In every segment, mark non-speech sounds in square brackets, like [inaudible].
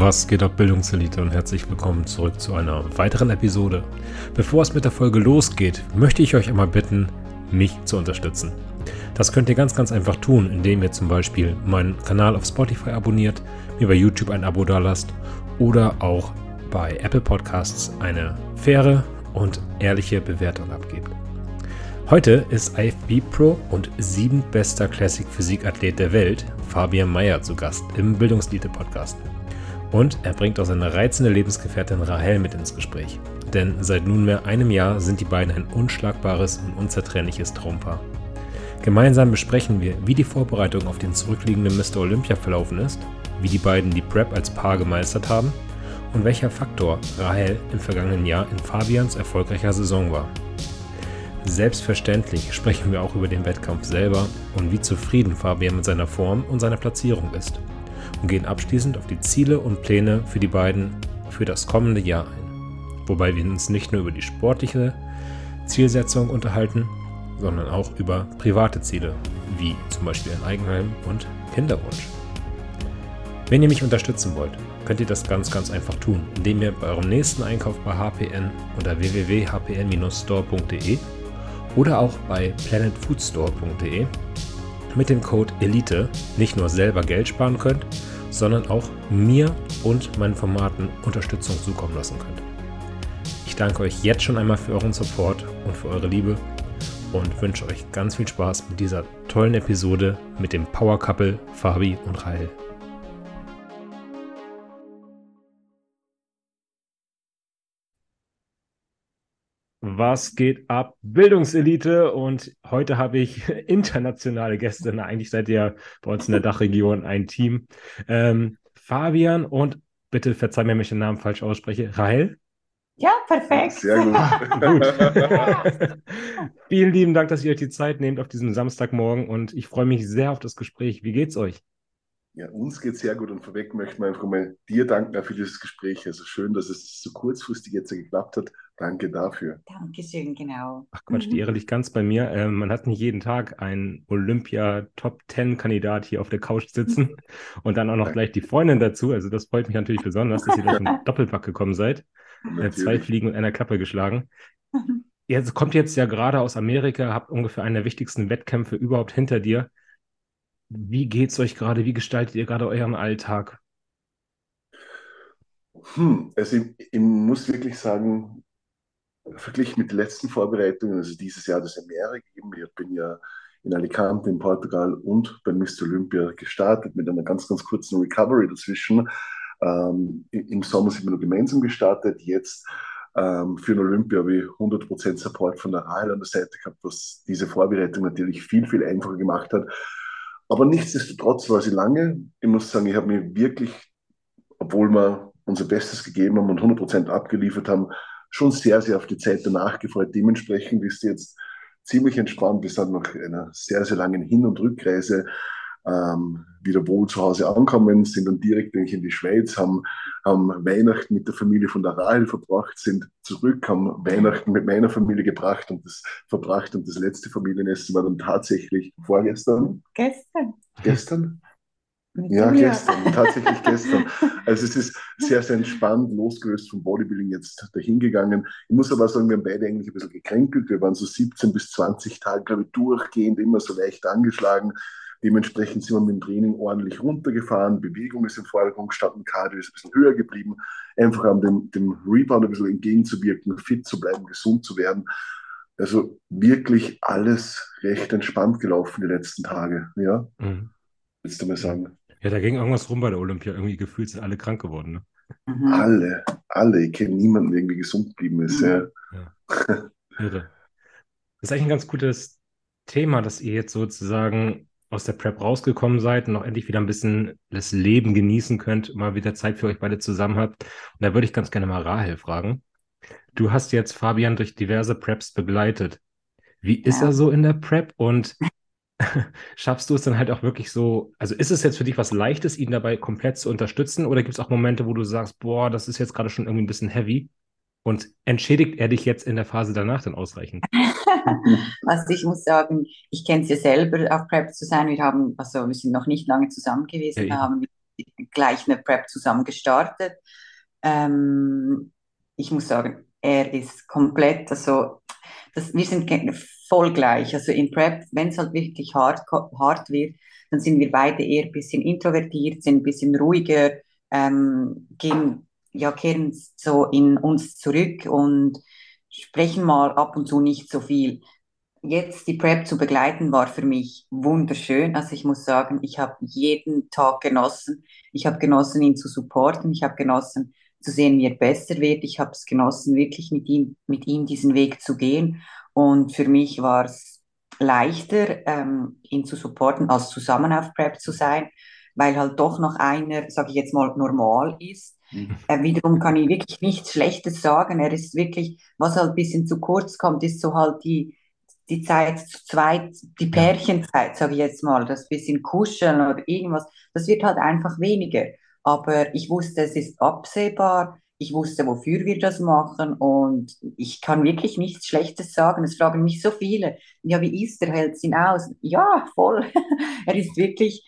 Was geht ab, Bildungselite und herzlich willkommen zurück zu einer weiteren Episode. Bevor es mit der Folge losgeht, möchte ich euch einmal bitten, mich zu unterstützen. Das könnt ihr ganz, ganz einfach tun, indem ihr zum Beispiel meinen Kanal auf Spotify abonniert, mir bei YouTube ein Abo dalasst oder auch bei Apple Podcasts eine faire und ehrliche Bewertung abgebt. Heute ist IFB Pro und siebenbester Classic Physik Athlet der Welt, Fabian Meyer, zu Gast im Bildungselite Podcast. Und er bringt auch seine reizende Lebensgefährtin Rahel mit ins Gespräch. Denn seit nunmehr einem Jahr sind die beiden ein unschlagbares und unzertrennliches Traumpaar. Gemeinsam besprechen wir, wie die Vorbereitung auf den zurückliegenden Mr. Olympia verlaufen ist, wie die beiden die Prep als Paar gemeistert haben und welcher Faktor Rahel im vergangenen Jahr in Fabians erfolgreicher Saison war. Selbstverständlich sprechen wir auch über den Wettkampf selber und wie zufrieden Fabian mit seiner Form und seiner Platzierung ist und gehen abschließend auf die Ziele und Pläne für die beiden für das kommende Jahr ein. Wobei wir uns nicht nur über die sportliche Zielsetzung unterhalten, sondern auch über private Ziele, wie zum Beispiel ein Eigenheim und Kinderwunsch. Wenn ihr mich unterstützen wollt, könnt ihr das ganz, ganz einfach tun, indem ihr bei eurem nächsten Einkauf bei HPN unter www.hpn-store.de oder auch bei planetfoodstore.de mit dem Code ELITE nicht nur selber Geld sparen könnt, sondern auch mir und meinen Formaten Unterstützung zukommen lassen könnt. Ich danke euch jetzt schon einmal für euren Support und für eure Liebe und wünsche euch ganz viel Spaß mit dieser tollen Episode mit dem Power Couple Fabi und Rahel. Was geht ab, Bildungselite? Und heute habe ich [laughs] internationale Gäste. Na, eigentlich seid ihr bei uns in der Dachregion ein Team. Ähm, Fabian und bitte verzeih mir, wenn ich den Namen falsch ausspreche. Rahel? Ja, perfekt. Sehr gut. [laughs] gut. [laughs] Vielen lieben Dank, dass ihr euch die Zeit nehmt auf diesem Samstagmorgen und ich freue mich sehr auf das Gespräch. Wie geht's euch? Ja, uns geht es sehr gut und vorweg möchten wir einfach mal dir danken für dieses Gespräch. Also schön, dass es so kurzfristig jetzt geklappt hat. Danke dafür. Dankeschön, genau. Ach Quatsch, die Ehre liegt ganz bei mir. Ähm, man hat nicht jeden Tag einen Olympia-Top-10-Kandidat hier auf der Couch sitzen [laughs] und dann auch noch gleich die Freundin dazu. Also das freut mich natürlich besonders, dass ihr durch einen [laughs] Doppelpack gekommen seid. Äh, zwei Fliegen mit einer Klappe geschlagen. [laughs] Jetzt kommt jetzt ja gerade aus Amerika, habt ungefähr einen der wichtigsten Wettkämpfe überhaupt hinter dir. Wie geht's euch gerade? Wie gestaltet ihr gerade euren Alltag? Hm, also ich, ich muss wirklich sagen, verglichen mit den letzten Vorbereitungen, also dieses Jahr es ja mehrere gegeben. Ich bin ja in Alicante in Portugal und bei Mr. Olympia gestartet mit einer ganz, ganz kurzen Recovery dazwischen. Ähm, Im Sommer sind wir nur gemeinsam gestartet. Jetzt ähm, für den Olympia habe ich 100% Support von der Rahel an der Seite gehabt, was diese Vorbereitung natürlich viel, viel einfacher gemacht hat. Aber nichtsdestotrotz war sie lange. Ich muss sagen, ich habe mir wirklich, obwohl wir unser Bestes gegeben haben und 100% abgeliefert haben, schon sehr, sehr auf die Zeit danach gefreut. Dementsprechend ist sie jetzt ziemlich entspannt. Wir sind nach einer sehr, sehr langen Hin- und Rückreise ähm, wieder wohl zu Hause ankommen, sind dann direkt in die Schweiz, haben, haben Weihnachten mit der Familie von der Rahel verbracht, sind zurück, haben Weihnachten mit meiner Familie gebracht und das verbracht und das letzte Familienessen war dann tatsächlich vorgestern. Gestern. Gestern? Ja, gestern, tatsächlich gestern. Also es ist sehr, sehr entspannt, losgelöst vom Bodybuilding jetzt dahingegangen. Ich muss aber sagen, wir haben beide eigentlich ein bisschen gekränkelt. Wir waren so 17 bis 20 Tage, glaube ich, durchgehend immer so leicht angeschlagen. Dementsprechend sind wir mit dem Training ordentlich runtergefahren. Bewegung ist im Vordergrund gestanden, Cardio ist ein bisschen höher geblieben. Einfach um dem, dem Rebound ein bisschen entgegenzuwirken, fit zu bleiben, gesund zu werden. Also wirklich alles recht entspannt gelaufen die letzten Tage. Ja, mhm. willst du mal sagen? Ja, da ging irgendwas rum bei der Olympia. Irgendwie gefühlt sind alle krank geworden. Ne? Mhm. Alle, alle. Ich kenne niemanden, der irgendwie gesund geblieben ist. Mhm. Ja. ja. Irre. Das ist eigentlich ein ganz gutes Thema, dass ihr jetzt sozusagen aus der Prep rausgekommen seid und noch endlich wieder ein bisschen das Leben genießen könnt, mal wieder Zeit für euch beide zusammen habt. Und da würde ich ganz gerne mal Rahel fragen. Du hast jetzt Fabian durch diverse Preps begleitet. Wie ist ja. er so in der Prep und [laughs] schaffst du es dann halt auch wirklich so, also ist es jetzt für dich was Leichtes, ihn dabei komplett zu unterstützen oder gibt es auch Momente, wo du sagst, boah, das ist jetzt gerade schon irgendwie ein bisschen heavy und entschädigt er dich jetzt in der Phase danach dann ausreichend? [laughs] also ich muss sagen, ich kenne es ja selber, auf Prep zu sein. Wir haben, also wir sind noch nicht lange zusammen gewesen, ja, haben gleich eine Prep zusammen gestartet. Ähm, ich muss sagen, er ist komplett, also das, wir sind voll gleich. Also in Prep, wenn es halt wirklich hart, hart wird, dann sind wir beide eher ein bisschen introvertiert, sind ein bisschen ruhiger, ähm, gehen, ja, kehren so in uns zurück und sprechen mal ab und zu nicht so viel. Jetzt die Prep zu begleiten war für mich wunderschön. Also ich muss sagen, ich habe jeden Tag genossen. Ich habe genossen, ihn zu supporten. Ich habe genossen, zu sehen, wie er besser wird. Ich habe es genossen, wirklich mit ihm, mit ihm diesen Weg zu gehen. Und für mich war es leichter, ähm, ihn zu supporten, als zusammen auf Prep zu sein, weil halt doch noch einer, sage ich jetzt mal, normal ist. Mhm. Äh, wiederum kann ich wirklich nichts Schlechtes sagen. Er ist wirklich, was halt ein bisschen zu kurz kommt, ist so halt die, die Zeit zu zweit, die Pärchenzeit, sage ich jetzt mal, das bisschen kuscheln oder irgendwas, das wird halt einfach weniger. Aber ich wusste, es ist absehbar. Ich wusste, wofür wir das machen und ich kann wirklich nichts Schlechtes sagen. Es fragen mich so viele, ja, wie ist der, hält ihn aus? Ja, voll. [laughs] er ist wirklich,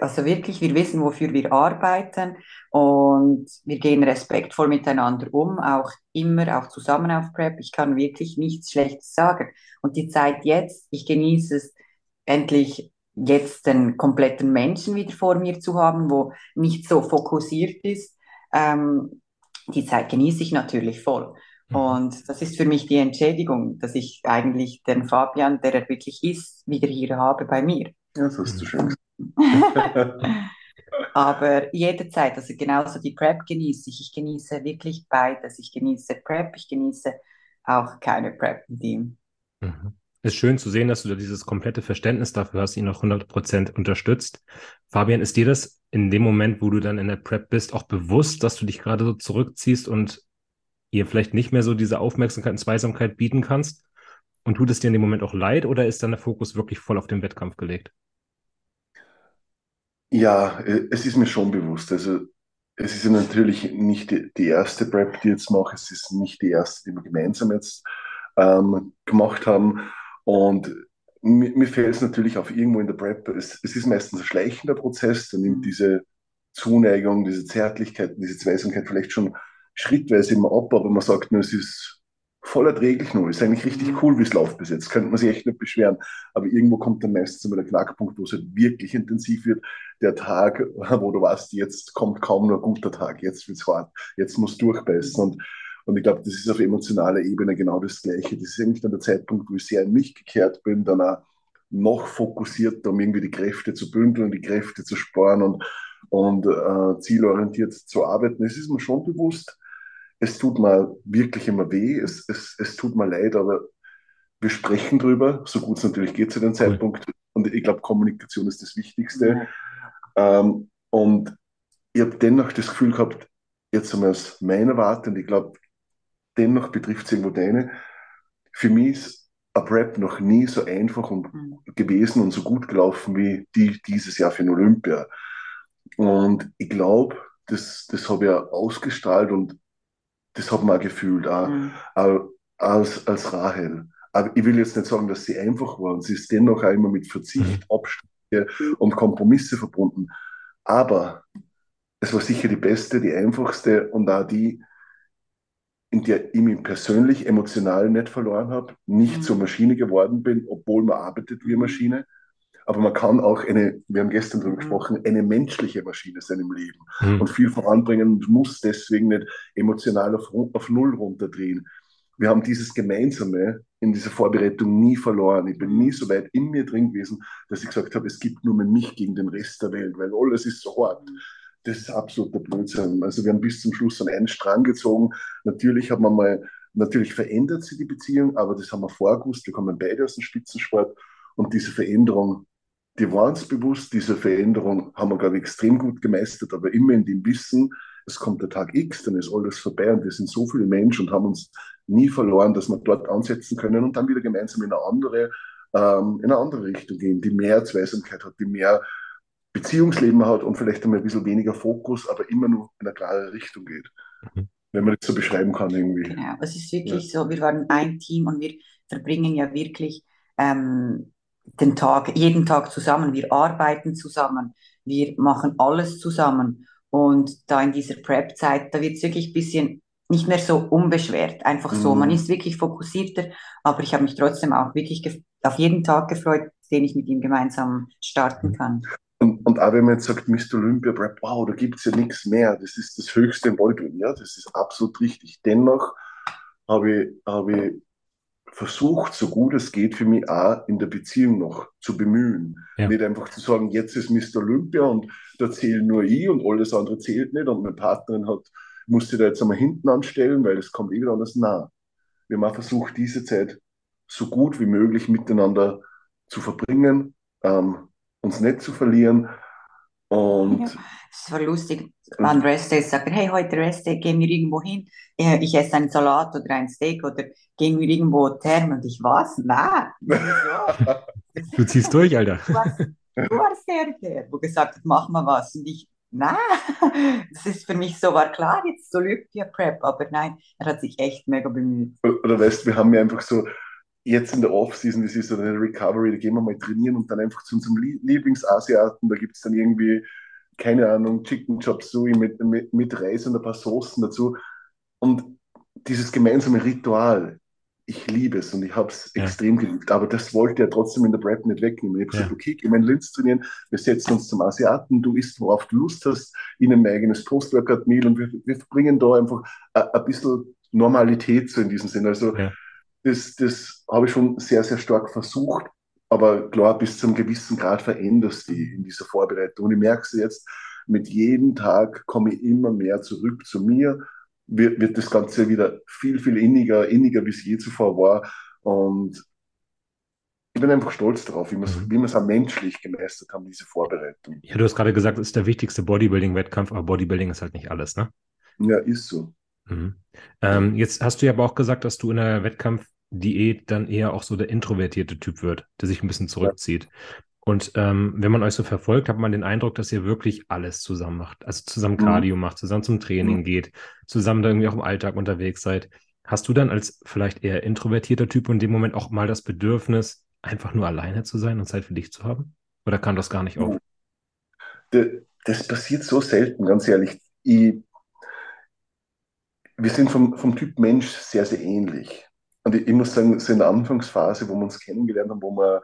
also wirklich, wir wissen, wofür wir arbeiten und wir gehen respektvoll miteinander um, auch immer, auch zusammen auf Prep. Ich kann wirklich nichts Schlechtes sagen. Und die Zeit jetzt, ich genieße es endlich jetzt den kompletten Menschen wieder vor mir zu haben, wo nicht so fokussiert ist. Ähm, die Zeit genieße ich natürlich voll. Mhm. Und das ist für mich die Entschädigung, dass ich eigentlich den Fabian, der er wirklich ist, wieder hier habe bei mir. Ja, das hast du schön [laughs] Aber jederzeit, also genauso die Prep genieße ich. Ich genieße wirklich beides. Ich genieße Prep, ich genieße auch keine Prep im Team. Mhm. Ist schön zu sehen, dass du da dieses komplette Verständnis dafür hast, ihn auch 100% unterstützt. Fabian, ist dir das in dem Moment, wo du dann in der Prep bist, auch bewusst, dass du dich gerade so zurückziehst und ihr vielleicht nicht mehr so diese Aufmerksamkeit und Zweisamkeit bieten kannst? Und tut es dir in dem Moment auch leid oder ist dann der Fokus wirklich voll auf den Wettkampf gelegt? Ja, äh, es ist mir schon bewusst. Also es ist ja natürlich nicht die, erste Prep, die ich jetzt mache. Es ist nicht die erste, die wir gemeinsam jetzt ähm, gemacht haben. Und mir, mir fällt es natürlich auf irgendwo in der Prep, es, es ist meistens ein schleichender Prozess, da nimmt diese Zuneigung, diese Zärtlichkeit, diese Zweisamkeit vielleicht schon schrittweise immer ab, aber man sagt nur, es ist voll erträglich nur. Ist eigentlich richtig mhm. cool, wie es läuft bis jetzt. Könnte man sich echt nicht beschweren. Aber irgendwo kommt dann meistens immer der Knackpunkt, wo es halt wirklich intensiv wird. Der Tag, [laughs] wo du weißt, jetzt kommt kaum nur ein guter Tag. Jetzt wird es hart. Jetzt musst du durchbeißen. Und und ich glaube, das ist auf emotionaler Ebene genau das Gleiche. Das ist eigentlich dann der Zeitpunkt, wo ich sehr in mich gekehrt bin, dann auch noch fokussierter, um irgendwie die Kräfte zu bündeln, die Kräfte zu sparen und, und äh, zielorientiert zu arbeiten. Es ist mir schon bewusst, es tut mir wirklich immer weh, es, es, es tut mir leid, aber wir sprechen drüber, so gut es natürlich geht zu dem Zeitpunkt. Und ich glaube, Kommunikation ist das Wichtigste. Ähm, und ich habe dennoch das Gefühl gehabt, jetzt einmal aus meiner Warte, und ich glaube, dennoch betrifft es irgendwo deine. Für mich ist ein Prep noch nie so einfach und mhm. gewesen und so gut gelaufen wie die dieses Jahr für den Olympia. Und ich glaube, das, das habe ich ja ausgestrahlt und das hat man auch gefühlt, auch, mhm. auch als, als Rahel. Aber ich will jetzt nicht sagen, dass sie einfach war. Sie ist dennoch auch immer mit Verzicht, mhm. Abstriche und Kompromisse verbunden. Aber es war sicher die beste, die einfachste und auch die, in der ich mich persönlich emotional nicht verloren habe, nicht mhm. zur Maschine geworden bin, obwohl man arbeitet wie Maschine. Aber man kann auch eine, wir haben gestern darüber mhm. gesprochen, eine menschliche Maschine sein im Leben mhm. und viel voranbringen und muss deswegen nicht emotional auf, auf Null runterdrehen. Wir haben dieses Gemeinsame in dieser Vorbereitung nie verloren. Ich bin nie so weit in mir drin gewesen, dass ich gesagt habe, es gibt nur mehr mich gegen den Rest der Welt, weil alles ist so hart. Das ist absoluter Blödsinn. Also wir haben bis zum Schluss an einen Strang gezogen. Natürlich haben wir mal, natürlich verändert sich die Beziehung, aber das haben wir vorgewusst. Wir kommen beide aus dem Spitzensport und diese Veränderung, die war uns bewusst. Diese Veränderung haben wir, glaube ich, extrem gut gemeistert, aber immer in dem Wissen, es kommt der Tag X, dann ist alles vorbei und wir sind so viele Menschen und haben uns nie verloren, dass wir dort ansetzen können und dann wieder gemeinsam in eine andere, ähm, in eine andere Richtung gehen, die mehr Zweisamkeit hat, die mehr Beziehungsleben hat und vielleicht einmal ein bisschen weniger Fokus, aber immer nur in eine klare Richtung geht. Mhm. Wenn man das so beschreiben kann irgendwie. Genau, es ist wirklich ja. so, wir waren ein Team und wir verbringen ja wirklich ähm, den Tag, jeden Tag zusammen. Wir arbeiten zusammen. wir machen alles zusammen. Und da in dieser Prep-Zeit, da wird es wirklich ein bisschen nicht mehr so unbeschwert, einfach so. Man mhm. ist wirklich fokussierter, aber ich habe mich trotzdem auch wirklich auf jeden Tag gefreut, den ich mit ihm gemeinsam starten kann. Und, auch wenn man jetzt sagt, Mr. Olympia Prep, wow, da gibt es ja nichts mehr, das ist das höchste im Bodybuilding, ja, das ist absolut richtig. Dennoch habe ich, habe ich versucht, so gut es geht für mich auch in der Beziehung noch zu bemühen. Ja. Nicht einfach zu sagen, jetzt ist Mr. Olympia und da zählen nur ich und alles andere zählt nicht und meine Partnerin hat, musste da jetzt einmal hinten anstellen, weil das kommt eh wieder anders nah. Wir haben auch versucht, diese Zeit so gut wie möglich miteinander zu verbringen, ähm, uns nicht zu verlieren und ja, es war lustig, an Restday sagt er, hey, heute Restday, gehen wir irgendwo hin, ich esse einen Salat oder ein Steak oder gehen wir irgendwo thermen und ich, was? Nein. [laughs] du ziehst durch, Alter. Du warst, du warst der, der, wo gesagt hat, mach mal was und ich, nein, das ist für mich so, war klar, jetzt so Olympia Prep, aber nein, er hat sich echt mega bemüht. Oder weißt, wir haben ja einfach so, jetzt in der Off-Season, das ist so eine Recovery, da gehen wir mal trainieren und dann einfach zu unserem Lieblingsasiaten, da gibt es dann irgendwie, keine Ahnung, Chicken Chop Suey mit, mit, mit Reis und ein paar Soßen dazu. Und dieses gemeinsame Ritual, ich liebe es und ich habe es ja. extrem geliebt, aber das wollte er trotzdem in der Prep nicht wegnehmen. Ich habe ja. gesagt, okay, geh mal in Linz trainieren, wir setzen uns zum Asiaten, du isst, worauf du Lust hast, in ein eigenes Post-Workout-Meal und wir, wir verbringen da einfach ein bisschen Normalität so in diesem Sinne. Also ja das, das habe ich schon sehr, sehr stark versucht. Aber klar, bis zu einem gewissen Grad veränderst du in dieser Vorbereitung. Und ich merke es jetzt, mit jedem Tag komme ich immer mehr zurück zu mir, wird, wird das Ganze wieder viel, viel inniger, inniger, wie es je zuvor war. Und ich bin einfach stolz darauf, wie wir es mhm. auch menschlich gemeistert haben, diese Vorbereitung. Ja, du hast gerade gesagt, es ist der wichtigste Bodybuilding-Wettkampf, aber Bodybuilding ist halt nicht alles, ne? Ja, ist so. Mhm. Ähm, jetzt hast du ja aber auch gesagt, dass du in der Wettkampf Diät dann eher auch so der introvertierte Typ wird, der sich ein bisschen zurückzieht. Ja. Und ähm, wenn man euch so verfolgt, hat man den Eindruck, dass ihr wirklich alles zusammen macht. Also zusammen mhm. Cardio mhm. macht, zusammen zum Training mhm. geht, zusammen da irgendwie auch im Alltag unterwegs seid. Hast du dann als vielleicht eher introvertierter Typ in dem Moment auch mal das Bedürfnis, einfach nur alleine zu sein und Zeit für dich zu haben? Oder kam das gar nicht auf? Das passiert so selten, ganz ehrlich. Ich, wir sind vom, vom Typ Mensch sehr, sehr ähnlich. Und ich, ich, muss sagen, so in der Anfangsphase, wo wir uns kennengelernt haben, wo wir,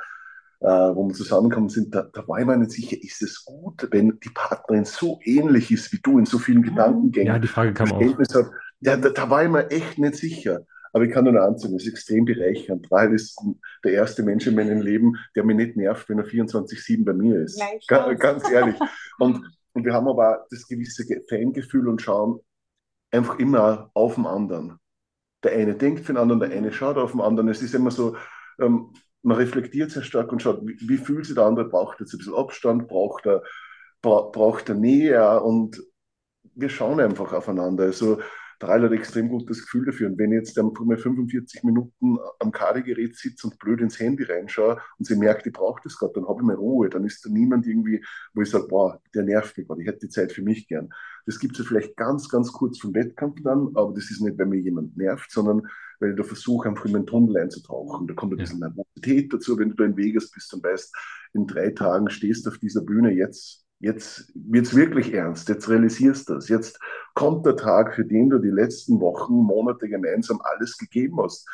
äh, wo wir zusammengekommen sind, da, da war ich mir nicht sicher, ist es gut, wenn die Partnerin so ähnlich ist wie du in so vielen Gedankengängen. Ja, die Frage kam auch. Hat, ja, da, da, war ich mir echt nicht sicher. Aber ich kann nur anzeigen, es ist extrem bereichernd. Rahel ist der erste Mensch in meinem Leben, der mich nicht nervt, wenn er 24-7 bei mir ist. Ga, ganz ehrlich. Und, und wir haben aber das gewisse Fangefühl und schauen einfach immer auf den anderen der eine denkt für den anderen, der eine schaut auf den anderen. Es ist immer so, ähm, man reflektiert sehr stark und schaut, wie, wie, fühlt sich der andere, braucht er jetzt ein bisschen Abstand, braucht er, bra braucht er Nähe und wir schauen einfach aufeinander. Also Rail hat extrem gutes Gefühl dafür. Und wenn ich jetzt einfach mal 45 Minuten am Kadegerät sitze und blöd ins Handy reinschaue und sie merkt, ich brauche das gerade, dann habe ich mal Ruhe. Dann ist da niemand irgendwie, wo ich sage, boah, der nervt mich gerade, ich hätte die Zeit für mich gern. Das gibt es ja vielleicht ganz, ganz kurz vom Wettkampf dann, aber das ist nicht, weil mir jemand nervt, sondern weil ich da versuche, einfach in meinen Tunnel einzutauchen. Da kommt ein bisschen Nervosität dazu, wenn du da in Vegas bist und weißt, in drei Tagen stehst du auf dieser Bühne, jetzt Jetzt wird es wirklich ernst, jetzt realisierst du das. Jetzt kommt der Tag, für den du die letzten Wochen, Monate gemeinsam alles gegeben hast.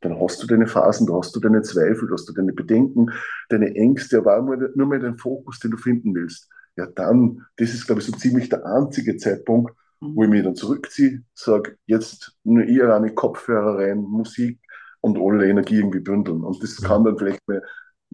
Dann hast du deine Phasen, da hast du deine Zweifel, da hast du deine Bedenken, deine Ängste, aber nur mal dein Fokus, den du finden willst. Ja, dann, das ist, glaube ich, so ziemlich der einzige Zeitpunkt, wo ich mich dann zurückziehe, sage, jetzt nur eher eine Kopfhörer rein, Musik und alle Energie irgendwie bündeln. Und das kann dann vielleicht mal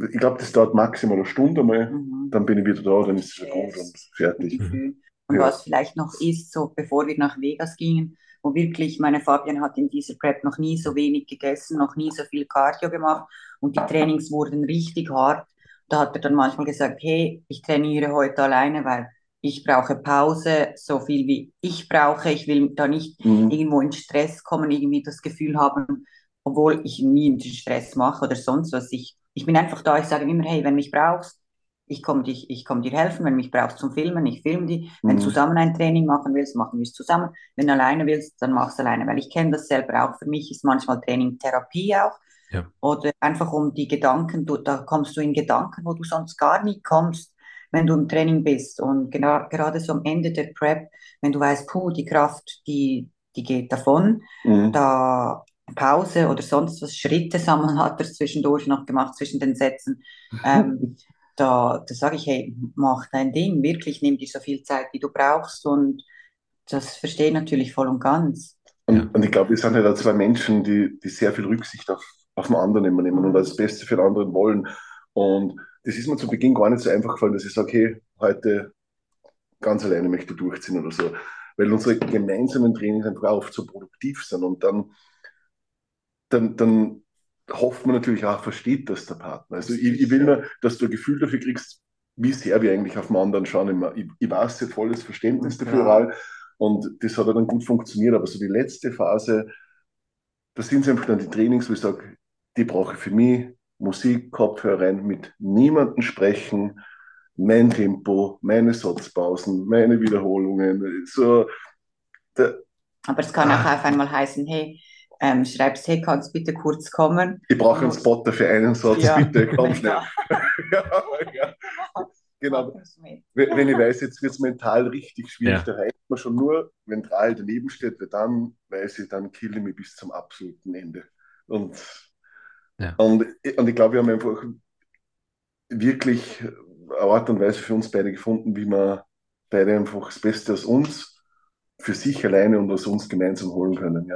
ich glaube, das dauert maximal eine Stunde mal, mhm. dann bin ich wieder da, dann ist es schon yes. gut und fertig. Mhm. Und ja. was vielleicht noch ist, so bevor wir nach Vegas gingen, wo wirklich meine Fabian hat in dieser Prep noch nie so wenig gegessen, noch nie so viel Cardio gemacht und die Trainings wurden richtig hart. Da hat er dann manchmal gesagt, hey, ich trainiere heute alleine, weil ich brauche Pause, so viel wie ich brauche. Ich will da nicht mhm. irgendwo in Stress kommen, irgendwie das Gefühl haben, obwohl ich nie einen Stress mache oder sonst was. Ich ich bin einfach da, ich sage immer, hey, wenn mich brauchst, ich komme ich komm dir helfen, wenn mich brauchst zum Filmen, ich filme die. Wenn du mhm. zusammen ein Training machen willst, machen wir es zusammen. Wenn du alleine willst, dann mach es alleine, weil ich kenne das selber auch. Für mich ist manchmal Training Therapie auch. Ja. Oder einfach um die Gedanken, du, da kommst du in Gedanken, wo du sonst gar nie kommst. wenn du im Training bist und genau, gerade so am Ende der Prep, wenn du weißt, puh, die Kraft, die, die geht davon, Mhm. da Pause oder sonst was, Schritte sammeln hat er zwischendurch noch gemacht zwischen den Sätzen. Ähm, [laughs] da, da sage ich, hey, mach dein Ding, wirklich, nimm dir so viel Zeit, wie du brauchst und das verstehe ich natürlich voll und ganz. Und, und ich glaube, wir sind ja da zwei Menschen, die, die sehr viel Rücksicht auf, auf den anderen immer nehmen und das Beste für den anderen wollen. Und das ist mir zu Beginn gar nicht so einfach gefallen, dass ich sage, hey, heute ganz alleine möchte ich durchziehen oder so. Weil unsere gemeinsamen Trainings einfach auch oft so produktiv sind und dann, dann, dann hofft man natürlich auch, versteht das der Partner. Also ich, ich will nur, dass du ein Gefühl dafür kriegst, wie sehr wir eigentlich auf den anderen schauen. Immer. Ich, ich weiß, ihr volles Verständnis dafür, Ja. Und das hat dann gut funktioniert. Aber so die letzte Phase, da sind einfach dann die Trainings, wo ich sage, die brauche ich für mich. Musik, Kopfhörer rein, mit niemandem sprechen, mein Tempo, meine Satzpausen, meine Wiederholungen. So, da, Aber es kann Ah. auch auf einmal heißen, hey, ähm, schreibst, hey, kannst bitte kurz kommen? ich brauche einen Spotter für einen Satz, Ja. bitte, komm [laughs] schnell. Ja. [laughs] ja, ja. Genau. Wenn ich weiß, jetzt wird es mental richtig schwierig, Ja. da reicht man schon nur, wenn drei daneben steht, weil dann weiß ich, dann kill ich mich bis zum absoluten Ende. Und, Ja. und, und ich glaube, wir haben einfach wirklich eine Art und Weise für uns beide gefunden, wie wir beide einfach das Beste aus uns für sich alleine und aus uns gemeinsam holen können.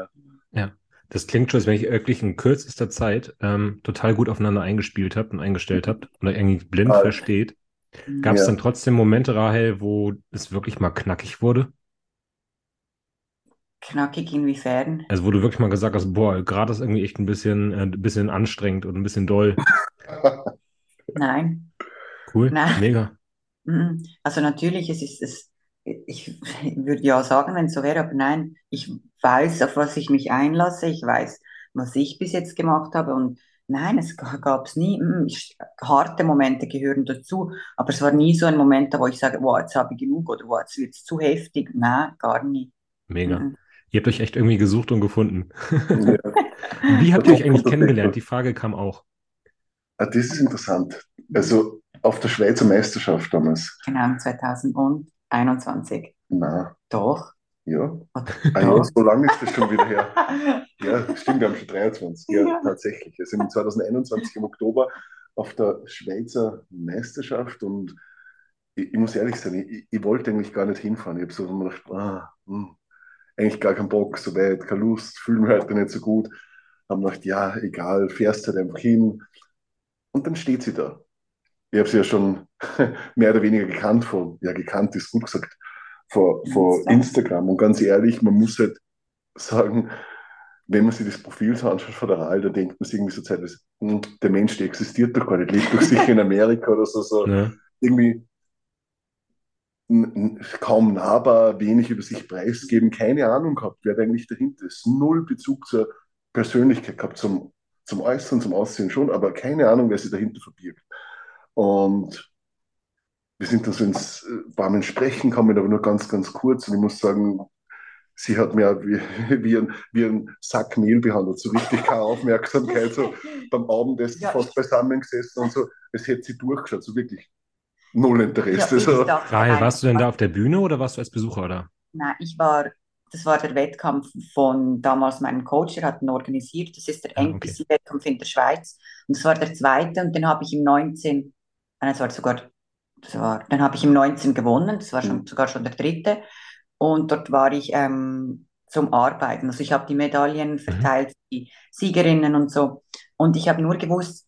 Ja. Das klingt schon, als wenn ich wirklich in kürzester Zeit ähm, total gut aufeinander eingespielt habt und eingestellt habt und euch eigentlich blind Ah. versteht. Gab es Ja. dann trotzdem Momente, Rahel, wo es wirklich mal knackig wurde? Knackig inwiefern? Also wo du wirklich mal gesagt hast, boah, gerade ist irgendwie echt ein bisschen, äh, ein bisschen anstrengend und ein bisschen doll. [laughs] Nein. Cool, Nein. mega. Also natürlich, es ist es, ich [laughs] würde ja sagen, wenn es so wäre, aber nein, ich weiß, auf was ich mich einlasse, ich weiß, was ich bis jetzt gemacht habe und nein, es gab es nie. Mhm, Ich, harte Momente gehören dazu, aber es war nie so ein Moment, da wo ich sage, wow, jetzt habe ich genug oder wow, jetzt wird es zu heftig. Nein, gar nie. Mega. Mhm. Ihr habt euch echt irgendwie gesucht und gefunden. Ja. [laughs] Wie habt ihr euch eigentlich und- kennengelernt? Die Frage kam auch. Ah, das ist interessant. Also auf der Schweizer Meisterschaft damals. Genau, 2021. Na, Doch. Ja. Oder- Ah, ja, Doch. so lange ist das schon wieder her. Ja, stimmt, wir haben schon 23. Ja, Ja. tatsächlich. Wir sind 2021 im Oktober auf der Schweizer Meisterschaft und ich, ich muss ehrlich sein, ich, ich wollte eigentlich gar nicht hinfahren. Ich habe so immer gedacht, ah, hm, eigentlich gar keinen Bock, so weit, keine Lust, fühle mich heute nicht so gut. Haben gedacht, ja, egal, fährst halt einfach hin. Und dann steht sie da. Ich habe sie ja schon [laughs] mehr oder weniger gekannt von, ja, gekannt ist gut gesagt, vor, vor Insta. Instagram. Und ganz ehrlich, man muss halt sagen, wenn man sich das Profil so anschaut von der RAL, da denkt man sich irgendwie so zeitweise, hm, der Mensch, der existiert doch gar nicht, lebt doch sicher in Amerika oder so, so Ne? irgendwie kaum nahbar, wenig über sich preisgeben, keine Ahnung gehabt, wer da eigentlich dahinter ist. Null Bezug zur Persönlichkeit gehabt, zum, zum Äußeren, zum Aussehen schon, aber keine Ahnung, wer sich dahinter verbirgt. Und wir sind dann so ins äh, warmen Sprechen gekommen, aber nur ganz, ganz kurz. Und ich muss sagen, sie hat mir wie, [laughs] wie, ein, wie ein Sack Mehl behandelt, so richtig keine Aufmerksamkeit, so beim Abendessen Ja, fast ich- beisammengesessen und so, es hätte sie durchgeschaut, so wirklich null Ja, Interesse. ich so. einfach, warst du denn da auf der Bühne oder warst du als Besucher da? Nein, ich war, das war der Wettkampf von damals meinem Coach, er hat ihn organisiert. Das ist der Ah, okay. NPC-Wettkampf in der Schweiz. Und das war der zweite und den habe ich im 19, nein, das war sogar, war, dann habe ich im 19 gewonnen, das war schon, Mhm. sogar schon der dritte. Und dort war ich ähm, zum Arbeiten. Also ich habe die Medaillen verteilt, für die Siegerinnen und so. Und ich habe nur gewusst,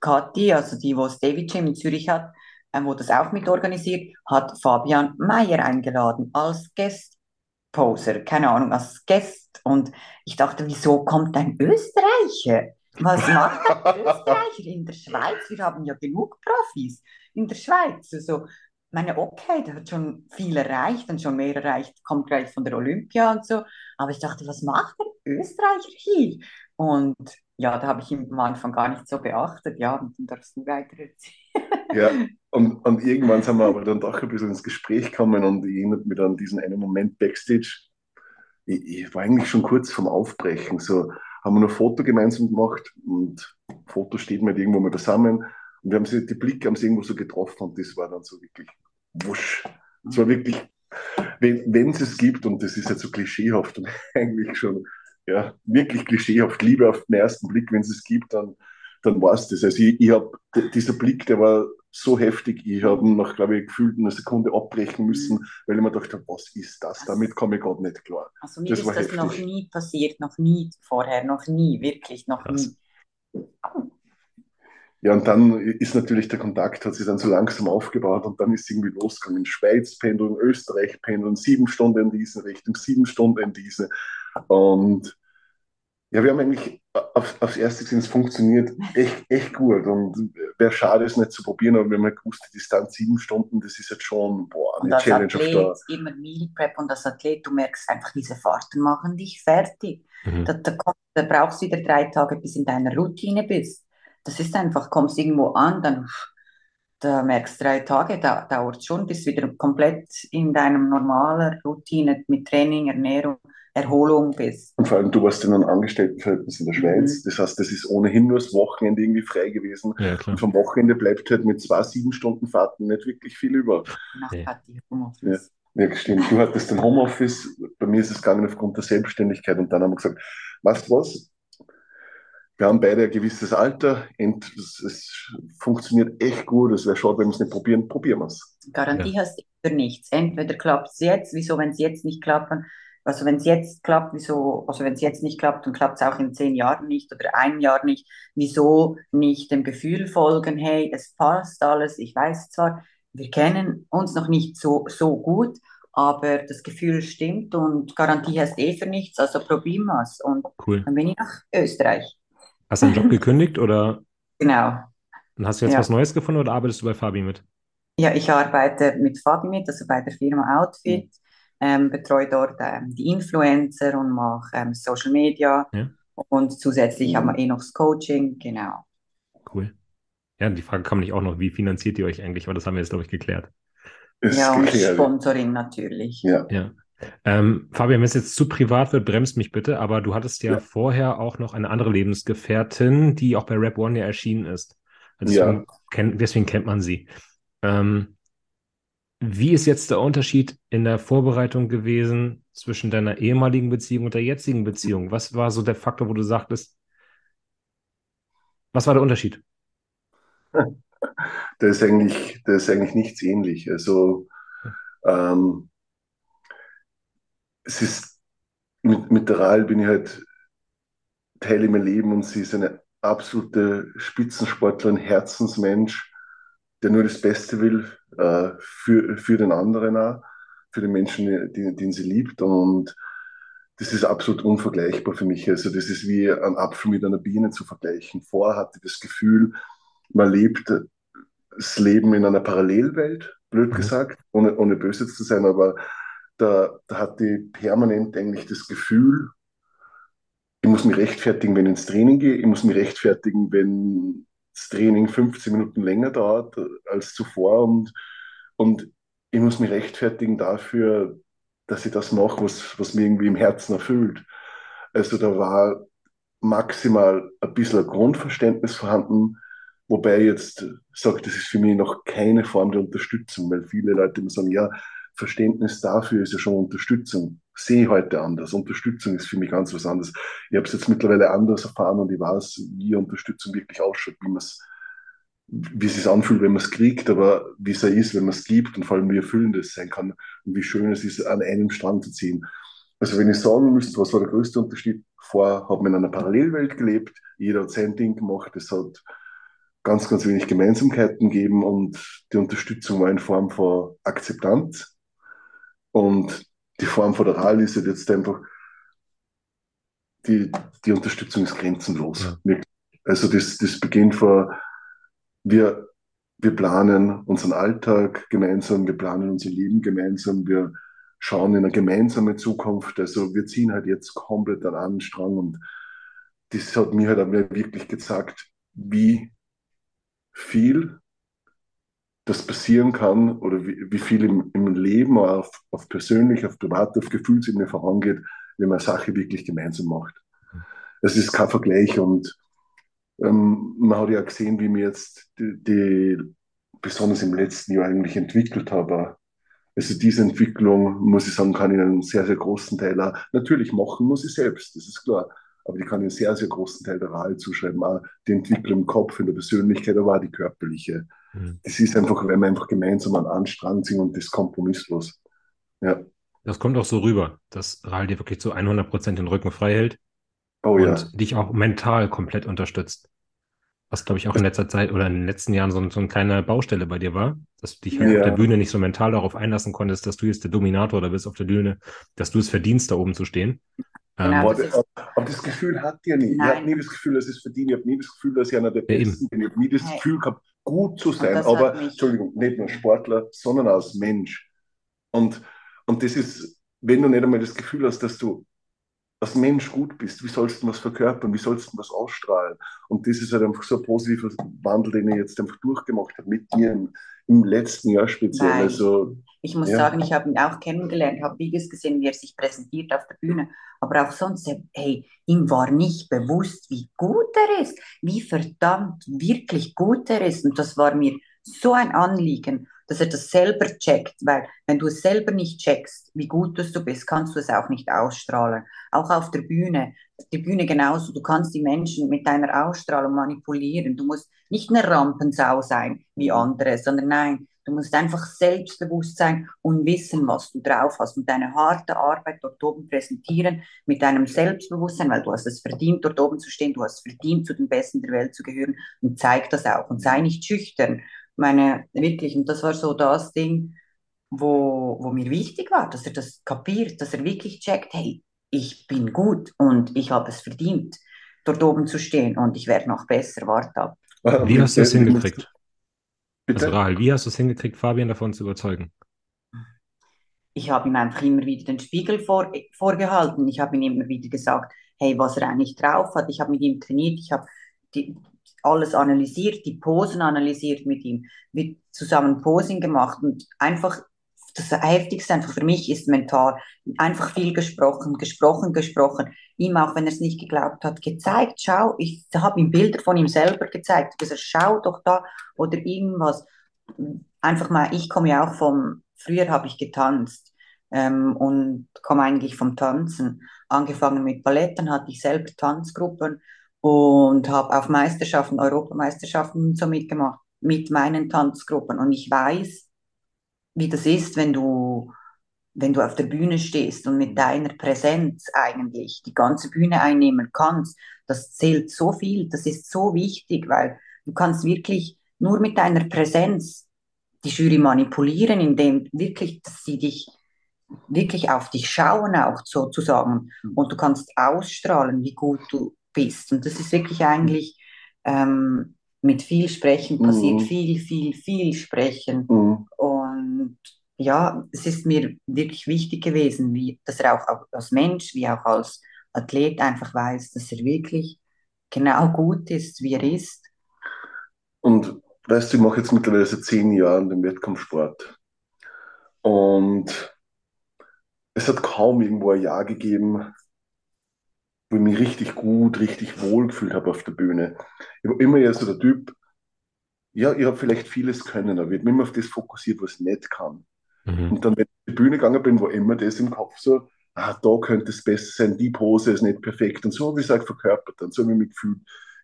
Kathi, also die, wo das David Gym in Zürich hat, ähm, wo das auch mit organisiert, hat Fabian Mayer eingeladen als Guest-Poser, keine Ahnung, als Guest. Und ich dachte, wieso kommt ein Österreicher? Was macht ein [laughs] Österreicher in der Schweiz? Wir haben ja genug Profis in der Schweiz. Also, ich meine, okay, der hat schon viel erreicht und schon mehr erreicht, kommt gleich von der Olympia und so. Aber ich dachte, was macht ein Österreicher hier? Und ja, da habe ich ihn am Anfang gar nicht so beachtet. Ja, und dann darfst du weiter erzählen. Ja, [laughs] und, und irgendwann sind wir aber dann doch ein bisschen ins Gespräch gekommen und ich erinnere mich an diesen einen Moment Backstage. Ich, ich war eigentlich schon kurz vorm Aufbrechen. So haben wir noch ein Foto gemeinsam gemacht und Foto steht mir irgendwo mal beisammen. Und wir haben sie, die Blicke haben sie irgendwo so getroffen und das war dann so wirklich wusch. Es war wirklich, wenn es es gibt, und das ist jetzt so klischeehaft und [laughs] eigentlich schon ja, wirklich klischeehaft, Liebe auf den ersten Blick, wenn es es gibt, dann, dann war es das. Also ich, ich habe, dieser Blick, der war so heftig, ich habe ihn nach, glaube ich, gefühlt eine Sekunde abbrechen müssen, weil ich mir dachte, was ist das? Damit komme ich gerade nicht klar. Also mir das ist das heftig. noch nie passiert, noch nie vorher, noch nie, wirklich noch Krass. nie. Ja, und dann ist natürlich der Kontakt, hat sich dann so langsam aufgebaut und dann ist irgendwie losgegangen. In Schweiz pendeln, Österreich pendeln, sieben Stunden in diese Richtung, sieben Stunden in diese. Und ja, wir haben eigentlich auf, aufs Erste gesehen, es funktioniert echt, echt gut. Und wäre schade, es nicht zu probieren, aber wir haben gewusst, die Distanz sieben Stunden, das ist jetzt schon boah, eine und Challenge. Athlet, auf der... immer Meal Prep und als Athlet, du merkst einfach, diese Fahrten machen dich fertig. Mhm. Da, da, da brauchst du wieder drei Tage, bis in deiner Routine bist. Das ist einfach, kommst irgendwo an, dann da merkst drei Tage, da dauert es schon, bis du wieder komplett in deinem normalen Routine mit Training, Ernährung Erholung bist. Und vor allem, du warst in einem Angestelltenverhältnis in der Schweiz. Mhm. Das heißt, das ist ohnehin nur das Wochenende irgendwie frei gewesen. Ja, und vom Wochenende bleibt halt mit zwei sieben Stunden Fahrten nicht wirklich viel über. Nach ja. Party Homeoffice. Ja. ja, stimmt. Du hattest ein Homeoffice. Bei mir ist es gegangen aufgrund der Selbstständigkeit. Und dann haben wir gesagt, weißt du was? Wir haben beide ein gewisses Alter und es, es funktioniert echt gut. Es wäre schade, wenn wir es nicht probieren. Probieren wir es. Garantie ja. hast du für nichts. Entweder klappt es jetzt, wieso, wenn es jetzt nicht klappt, also wenn es jetzt klappt, wieso, also wenn es jetzt nicht klappt, dann klappt es auch in zehn Jahren nicht oder ein Jahr nicht. Wieso nicht dem Gefühl folgen, hey, es passt alles, ich weiß zwar, wir kennen uns noch nicht so, so gut, aber das Gefühl stimmt und Garantie heißt eh für nichts, also probieren wir es. Und cool. dann bin ich nach Österreich. Hast du den Job [laughs] gekündigt oder? Genau. Und hast du jetzt ja. was Neues gefunden oder arbeitest du bei Fabi mit? Ja, ich arbeite mit Fabi mit, also bei der Firma Outfit. Mhm ähm, betreue dort ähm, die Influencer und mache ähm, Social Media. Ja. Und zusätzlich haben wir eh noch das Coaching, genau. Cool. Ja, die Frage kam nicht auch noch, wie finanziert ihr euch eigentlich? Aber das haben wir jetzt, glaube ich, geklärt. Ist ja, und. Sponsoring natürlich. Ja. ja. Ähm, Fabian, wenn es jetzt zu privat wird, bremst mich bitte, aber du hattest ja, ja, vorher auch noch eine andere Lebensgefährtin, die auch bei Rap One ja erschienen ist. Deswegen, ja. kenn, deswegen kennt man sie. Ähm, wie ist jetzt der Unterschied in der Vorbereitung gewesen zwischen deiner ehemaligen Beziehung und der jetzigen Beziehung? Was war so der Faktor, wo du sagtest, was war der Unterschied? [laughs] Da ist eigentlich, da ist eigentlich nichts ähnlich. Also ähm, es ist mit, mit der Ral bin ich halt Teil in meinem Leben und sie ist eine absolute Spitzensportlerin, Herzensmensch, der nur das Beste will äh, für, für den anderen auch, für den Menschen, den, den sie liebt. Und das ist absolut unvergleichbar für mich. Also das ist wie ein Apfel mit einer Biene zu vergleichen. Vorher hatte ich das Gefühl, man lebt das Leben in einer Parallelwelt, blöd mhm. gesagt, ohne, ohne böse zu sein, aber da, da hatte ich permanent eigentlich das Gefühl, ich muss mich rechtfertigen, wenn ich ins Training gehe, ich muss mich rechtfertigen, wenn das Training 15 Minuten länger dauert als zuvor und, und ich muss mich rechtfertigen dafür, dass ich das mache, was, was mir irgendwie im Herzen erfüllt. Also da war maximal ein bisschen ein Grundverständnis vorhanden, wobei ich jetzt sage, das ist für mich noch keine Form der Unterstützung, weil viele Leute immer sagen, ja, Verständnis dafür ist ja schon Unterstützung. Sehe heute anders. Unterstützung ist für mich ganz was anderes. Ich habe es jetzt mittlerweile anders erfahren und ich weiß, wie Unterstützung wirklich ausschaut, wie es wie es sich anfühlt, wenn man es kriegt, aber wie es ist, wenn man es gibt und vor allem wie erfüllend es sein kann und wie schön es ist, an einem Strang zu ziehen. Also wenn ich sagen müsste, was war der größte Unterschied? Vorher hat man in einer Parallelwelt gelebt, jeder hat sein Ding gemacht, es hat ganz, ganz wenig Gemeinsamkeiten gegeben und die Unterstützung war in Form von Akzeptanz und die Form föderal ist halt jetzt einfach, die, die Unterstützung ist grenzenlos. Ja. Also das, das beginnt vor, wir, wir planen unseren Alltag gemeinsam, wir planen unser Leben gemeinsam, wir schauen in eine gemeinsame Zukunft. Also wir ziehen halt jetzt komplett an einen Strang und das hat mir halt auch wirklich gezeigt, wie viel das passieren kann oder wie, wie viel im, im Leben auf, auf persönlich, auf privat, auf Gefühlsebene vorangeht, wenn man Sache wirklich gemeinsam macht. Es ist kein Vergleich und Ähm, man hat ja gesehen, wie mir jetzt die, die, besonders im letzten Jahr eigentlich entwickelt habe. Also diese Entwicklung, muss ich sagen, kann ich einen sehr, sehr großen Teil auch, natürlich machen muss ich selbst, das ist klar, aber die kann einen sehr, sehr großen Teil der Wahl zuschreiben. Auch die Entwicklung im Kopf, in der Persönlichkeit, aber auch die körperliche. Mhm. Das ist einfach, wenn wir einfach gemeinsam an einen Strang ziehen und das kompromisslos. Ja. Das kommt auch so rüber, dass Rahel dir wirklich zu 100% den Rücken frei hält oh, und ja. dich auch mental komplett unterstützt. Was, glaube ich, auch in letzter Zeit oder in den letzten Jahren so, so eine kleine Baustelle bei dir war, dass du dich halt Ja. auf der Bühne nicht so mental darauf einlassen konntest, dass du jetzt der Dominator oder bist auf der Bühne, dass du es verdienst, da oben zu stehen. Ähm, Genau. Aber, das ist- aber, aber das Gefühl hat ihr nie. Ich Nein. habe nie das Gefühl, dass ich es verdiene. Ich habe nie das Gefühl, dass ich einer der eben. Besten bin. Ich habe nie das Hey. Gefühl gehabt, gut zu sein. Aber, Entschuldigung, nicht nur Sportler, sondern als Mensch. Und, und das ist, wenn du nicht einmal das Gefühl hast, dass du als Mensch gut bist, wie sollst du was verkörpern, wie sollst du was ausstrahlen? Und das ist halt einfach so ein positiver Wandel, den ich jetzt einfach durchgemacht habe mit dir im, im letzten Jahr speziell. Nein. Also, Ich muss Ja. sagen, ich habe ihn auch kennengelernt, habe Videos gesehen, wie er sich präsentiert auf der Bühne. Aber auch sonst, hey, ihm war nicht bewusst, wie gut er ist, wie verdammt wirklich gut er ist. Und das war mir so ein Anliegen, dass er das selber checkt, weil wenn du es selber nicht checkst, wie gut du bist, kannst du es auch nicht ausstrahlen. Auch auf der Bühne, die Bühne genauso, du kannst die Menschen mit deiner Ausstrahlung manipulieren. Du musst nicht eine Rampensau sein wie andere, sondern nein, Du musst einfach selbstbewusst sein und wissen, was du drauf hast und deine harte Arbeit dort oben präsentieren mit deinem Selbstbewusstsein, weil du hast es verdient, dort oben zu stehen, du hast es verdient, zu den Besten der Welt zu gehören und zeig das auch und sei nicht schüchtern. Meine, wirklich, und das war so das Ding, wo, wo mir wichtig war, dass er das kapiert, dass er wirklich checkt, hey, ich bin gut und ich habe es verdient, dort oben zu stehen und ich werde noch besser, warte ab. wie hast du es hingekriegt? Bitte? Also Rahel, wie hast du es hingekriegt, Fabian davon zu überzeugen? ich habe ihm einfach immer wieder den Spiegel vor, vorgehalten. Ich habe ihm immer wieder gesagt, hey, was er eigentlich drauf hat. Ich habe mit ihm trainiert, ich habe die, alles analysiert, die Posen analysiert mit ihm, wir zusammen Posing gemacht und einfach das Heftigste einfach für mich ist mental einfach viel gesprochen, gesprochen, gesprochen. Ihm auch, wenn er es nicht geglaubt hat, gezeigt, schau, ich habe ihm Bilder von ihm selber gezeigt, gesagt, schau doch da oder irgendwas. Einfach mal, ich komme ja auch vom, früher habe ich getanzt ähm, und komme eigentlich vom Tanzen. Angefangen mit Ballett, dann hatte ich selber Tanzgruppen und habe auf Meisterschaften, Europameisterschaften und so mitgemacht mit meinen Tanzgruppen. Und ich weiß, wie das ist, wenn du, wenn du auf der Bühne stehst und mit deiner Präsenz eigentlich die ganze Bühne einnehmen kannst. Das zählt so viel, das ist so wichtig, weil du kannst wirklich nur mit deiner Präsenz die Jury manipulieren, indem wirklich, dass sie dich wirklich auf dich schauen, auch sozusagen. Und du kannst ausstrahlen, wie gut du bist. Und das ist wirklich eigentlich ähm, mit viel Sprechen passiert, Mhm. viel, viel, viel Sprechen. Mhm. Und ja, es ist mir wirklich wichtig gewesen, wie, dass er auch als Mensch, wie auch als Athlet einfach weiß, dass er wirklich genau gut ist, wie er ist. Und weißt du, ich mache jetzt mittlerweile seit zehn Jahren den Wettkampfsport. Und es hat kaum irgendwo ein Jahr gegeben, wo ich mich richtig gut, richtig wohl gefühlt habe auf der Bühne. Ich war immer eher so der Typ, ja, ich habe vielleicht vieles können, aber ich habe mich immer auf das fokussiert, was ich nicht kann. Mhm. Und dann, wenn ich auf die Bühne gegangen bin, war immer das im Kopf so, ah, da könnte es besser sein, die Pose ist nicht perfekt. Und so habe ich es auch verkörpert. Und so habe ich mich gefühlt,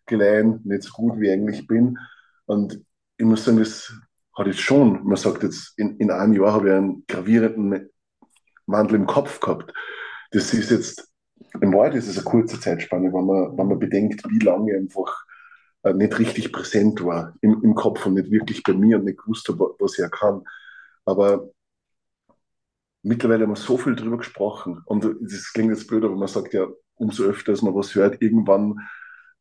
klein, nicht so gut, wie ich eigentlich bin. Und ich muss sagen, das hat jetzt schon, man sagt jetzt, in, in einem Jahr habe ich einen gravierenden Wandel im Kopf gehabt. Das ist jetzt, im Wahrheit ist es eine kurze Zeitspanne, wenn man, wenn man bedenkt, wie lange einfach äh, nicht richtig präsent war im, im Kopf und nicht wirklich bei mir und nicht gewusst habe, was ich kann. Aber mittlerweile haben wir so viel drüber gesprochen. Und das klingt jetzt blöd, aber man sagt ja, umso öfter, man was hört, irgendwann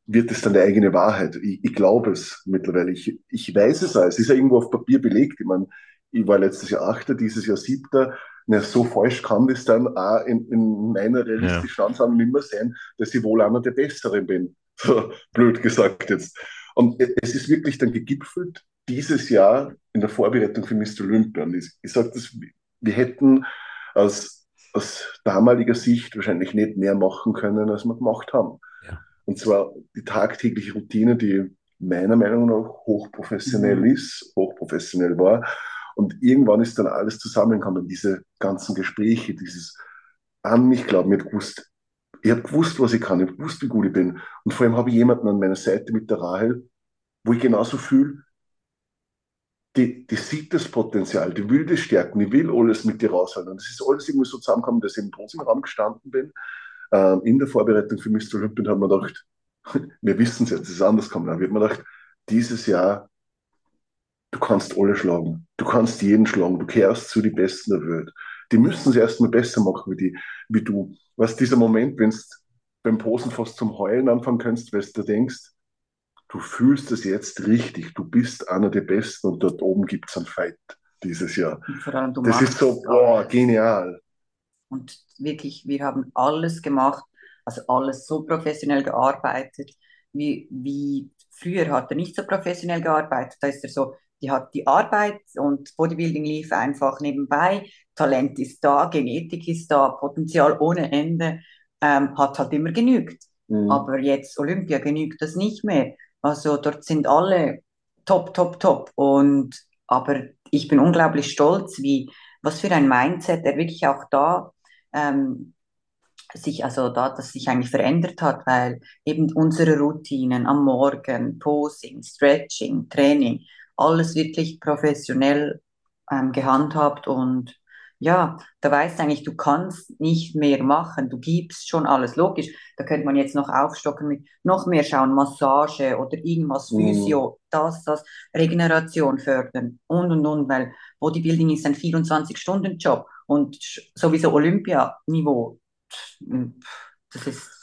wird es dann die eigene Wahrheit. Ich, ich glaube es mittlerweile. Ich, ich weiß es auch. Es ist ja irgendwo auf Papier belegt. Ich meine, ich war letztes Jahr Achter, dieses Jahr Siebter. Na, so falsch kann das dann auch in, in meiner realistischen Ansammlung nicht mehr sein, dass ich wohl einer der Besseren bin. [laughs] So blöd gesagt jetzt. Und es ist wirklich dann gegipfelt dieses Jahr in der Vorbereitung für Mr. Olympia. Und ich, ich sage das, wir hätten aus, aus damaliger Sicht wahrscheinlich nicht mehr machen können, als wir gemacht haben. Ja. Und zwar die tagtägliche Routine, die meiner Meinung nach hochprofessionell Mhm. ist, hochprofessionell war. Und irgendwann ist dann alles zusammengekommen, diese ganzen Gespräche, dieses an mich glauben. Ich habe gewusst, ich habe gewusst, was ich kann, ich habe gewusst, wie gut ich bin. Und vor allem habe ich jemanden an meiner Seite mit der Rahel, wo ich genauso fühle, die, die sieht das Potenzial, die will das stärken, die will alles mit dir raushalten. Und das ist alles irgendwie so zusammengekommen, dass ich im Posing-Raum gestanden bin, ähm, in der Vorbereitung für Mr. Olympia und habe mir gedacht, [laughs] wir wissen es jetzt, es ist anders gekommen. Da wird mir gedacht, dieses Jahr, du kannst alle schlagen. Du kannst jeden schlagen. Du kehrst zu den Besten der Welt. Die müssen es erstmal besser machen wie, die, wie du. Was dieser Moment, wenn du beim Posen fast zum Heulen anfangen kannst, weil du denkst, du fühlst es jetzt richtig. Du bist einer der Besten und dort oben gibt es einen Fight dieses Jahr. Allem, Das ist so, boah, genial. Und wirklich, wir haben alles gemacht, also alles so professionell gearbeitet, wie, wie früher hat er nicht so professionell gearbeitet. Da ist er so, die hat die Arbeit und Bodybuilding lief einfach nebenbei. Talent ist da, Genetik ist da, Potenzial ohne Ende, ähm, hat halt immer genügt. Mhm. Aber jetzt Olympia genügt das nicht mehr. Also dort sind alle top, top, top. Und aber ich bin unglaublich stolz, wie was für ein Mindset er wirklich auch da ähm, sich, also da, das sich eigentlich verändert hat, weil eben unsere Routinen am Morgen, Posing, Stretching, Training, alles wirklich professionell ähm, gehandhabt und ja, da weißt du eigentlich, du kannst nicht mehr machen, du gibst schon alles. Logisch, da könnte man jetzt noch aufstocken mit noch mehr schauen, Massage oder irgendwas, Mhm. Physio, das, das, Regeneration fördern und und und, weil Bodybuilding ist ein 24-Stunden-Job und sowieso Olympianiveau. Das ist.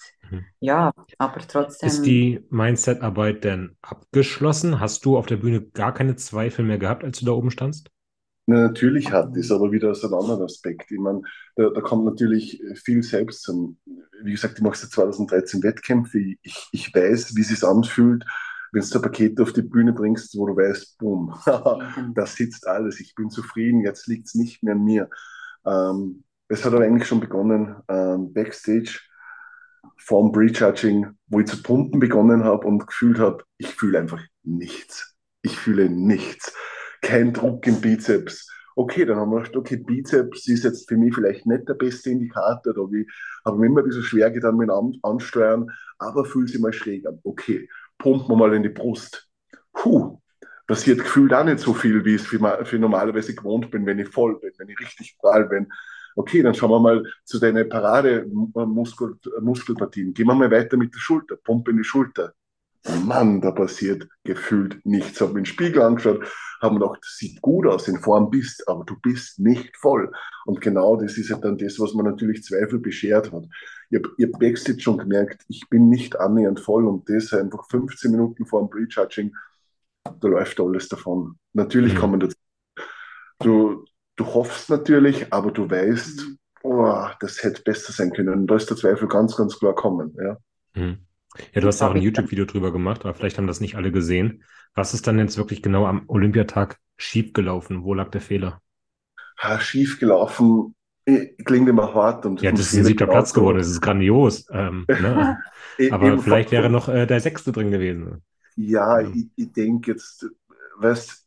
Ja, aber trotzdem. Ist die Mindset-Arbeit denn abgeschlossen? Hast du auf der Bühne gar keine Zweifel mehr gehabt, als du da oben standst? Na, natürlich hat es, aber wieder aus einem anderen Aspekt. Ich meine, da, da kommt natürlich viel selbst zum. Wie gesagt, ich mache seit 2013 Wettkämpfe. Ich, ich, weiß, wie es sich anfühlt, wenn du ein Paket auf die Bühne bringst, wo du weißt, boom, [laughs] da sitzt alles, ich bin zufrieden, jetzt liegt es nicht mehr an mir. Ähm, es hat aber eigentlich schon begonnen, ähm, Backstage vorm Pre-Judging, wo ich zu pumpen begonnen habe und gefühlt habe, ich fühle einfach nichts. Ich fühle nichts. Kein Druck im Bizeps. Okay, dann haben wir gedacht, okay, Bizeps ist jetzt für mich vielleicht nicht der beste Indikator. Da habe mir immer ein bisschen schwer getan mit dem An Ansteuern, aber fühlt sich mal schräg an. Okay, pumpen wir mal in die Brust. Puh, passiert gefühlt auch nicht so viel, wie ich es für, für normalerweise gewohnt bin, wenn ich voll bin, wenn ich richtig prall bin. Okay, dann schauen wir mal zu deinen Parade-Muskelpartien. Gehen wir mal weiter mit der Schulter. Pumpe in die Schulter. Mann, da passiert gefühlt nichts. Habe mir den Spiegel angeschaut, habe mir gedacht, das sieht gut aus, in Form bist, aber du bist nicht voll. Und genau das ist ja dann das, was mir natürlich Zweifel beschert hat. Habe hab Backstage schon gemerkt, ich bin nicht annähernd voll und das einfach 15 Minuten vor dem Pre-Judging, da läuft alles davon. Natürlich Mhm. kommen dazu. Du, du hoffst natürlich, aber du weißt, oh, das hätte besser sein können. Und da ist der Zweifel ganz, ganz klar kommen. Ja. Mhm. Ja, du hast auch ein YouTube-Video drüber gemacht, aber vielleicht haben das nicht alle gesehen. Was ist dann jetzt wirklich genau am Olympiatag schiefgelaufen? Wo lag der Fehler? Ha, schief gelaufen, eh, klingt immer hart. Und Ja, das ist ein siebter Platz genauso. geworden, das ist grandios. Ähm, [laughs] ne? Eh, Aber eben vielleicht wäre noch äh, der sechste drin gewesen. Ja, Ja. ich, ich denke jetzt, weißt,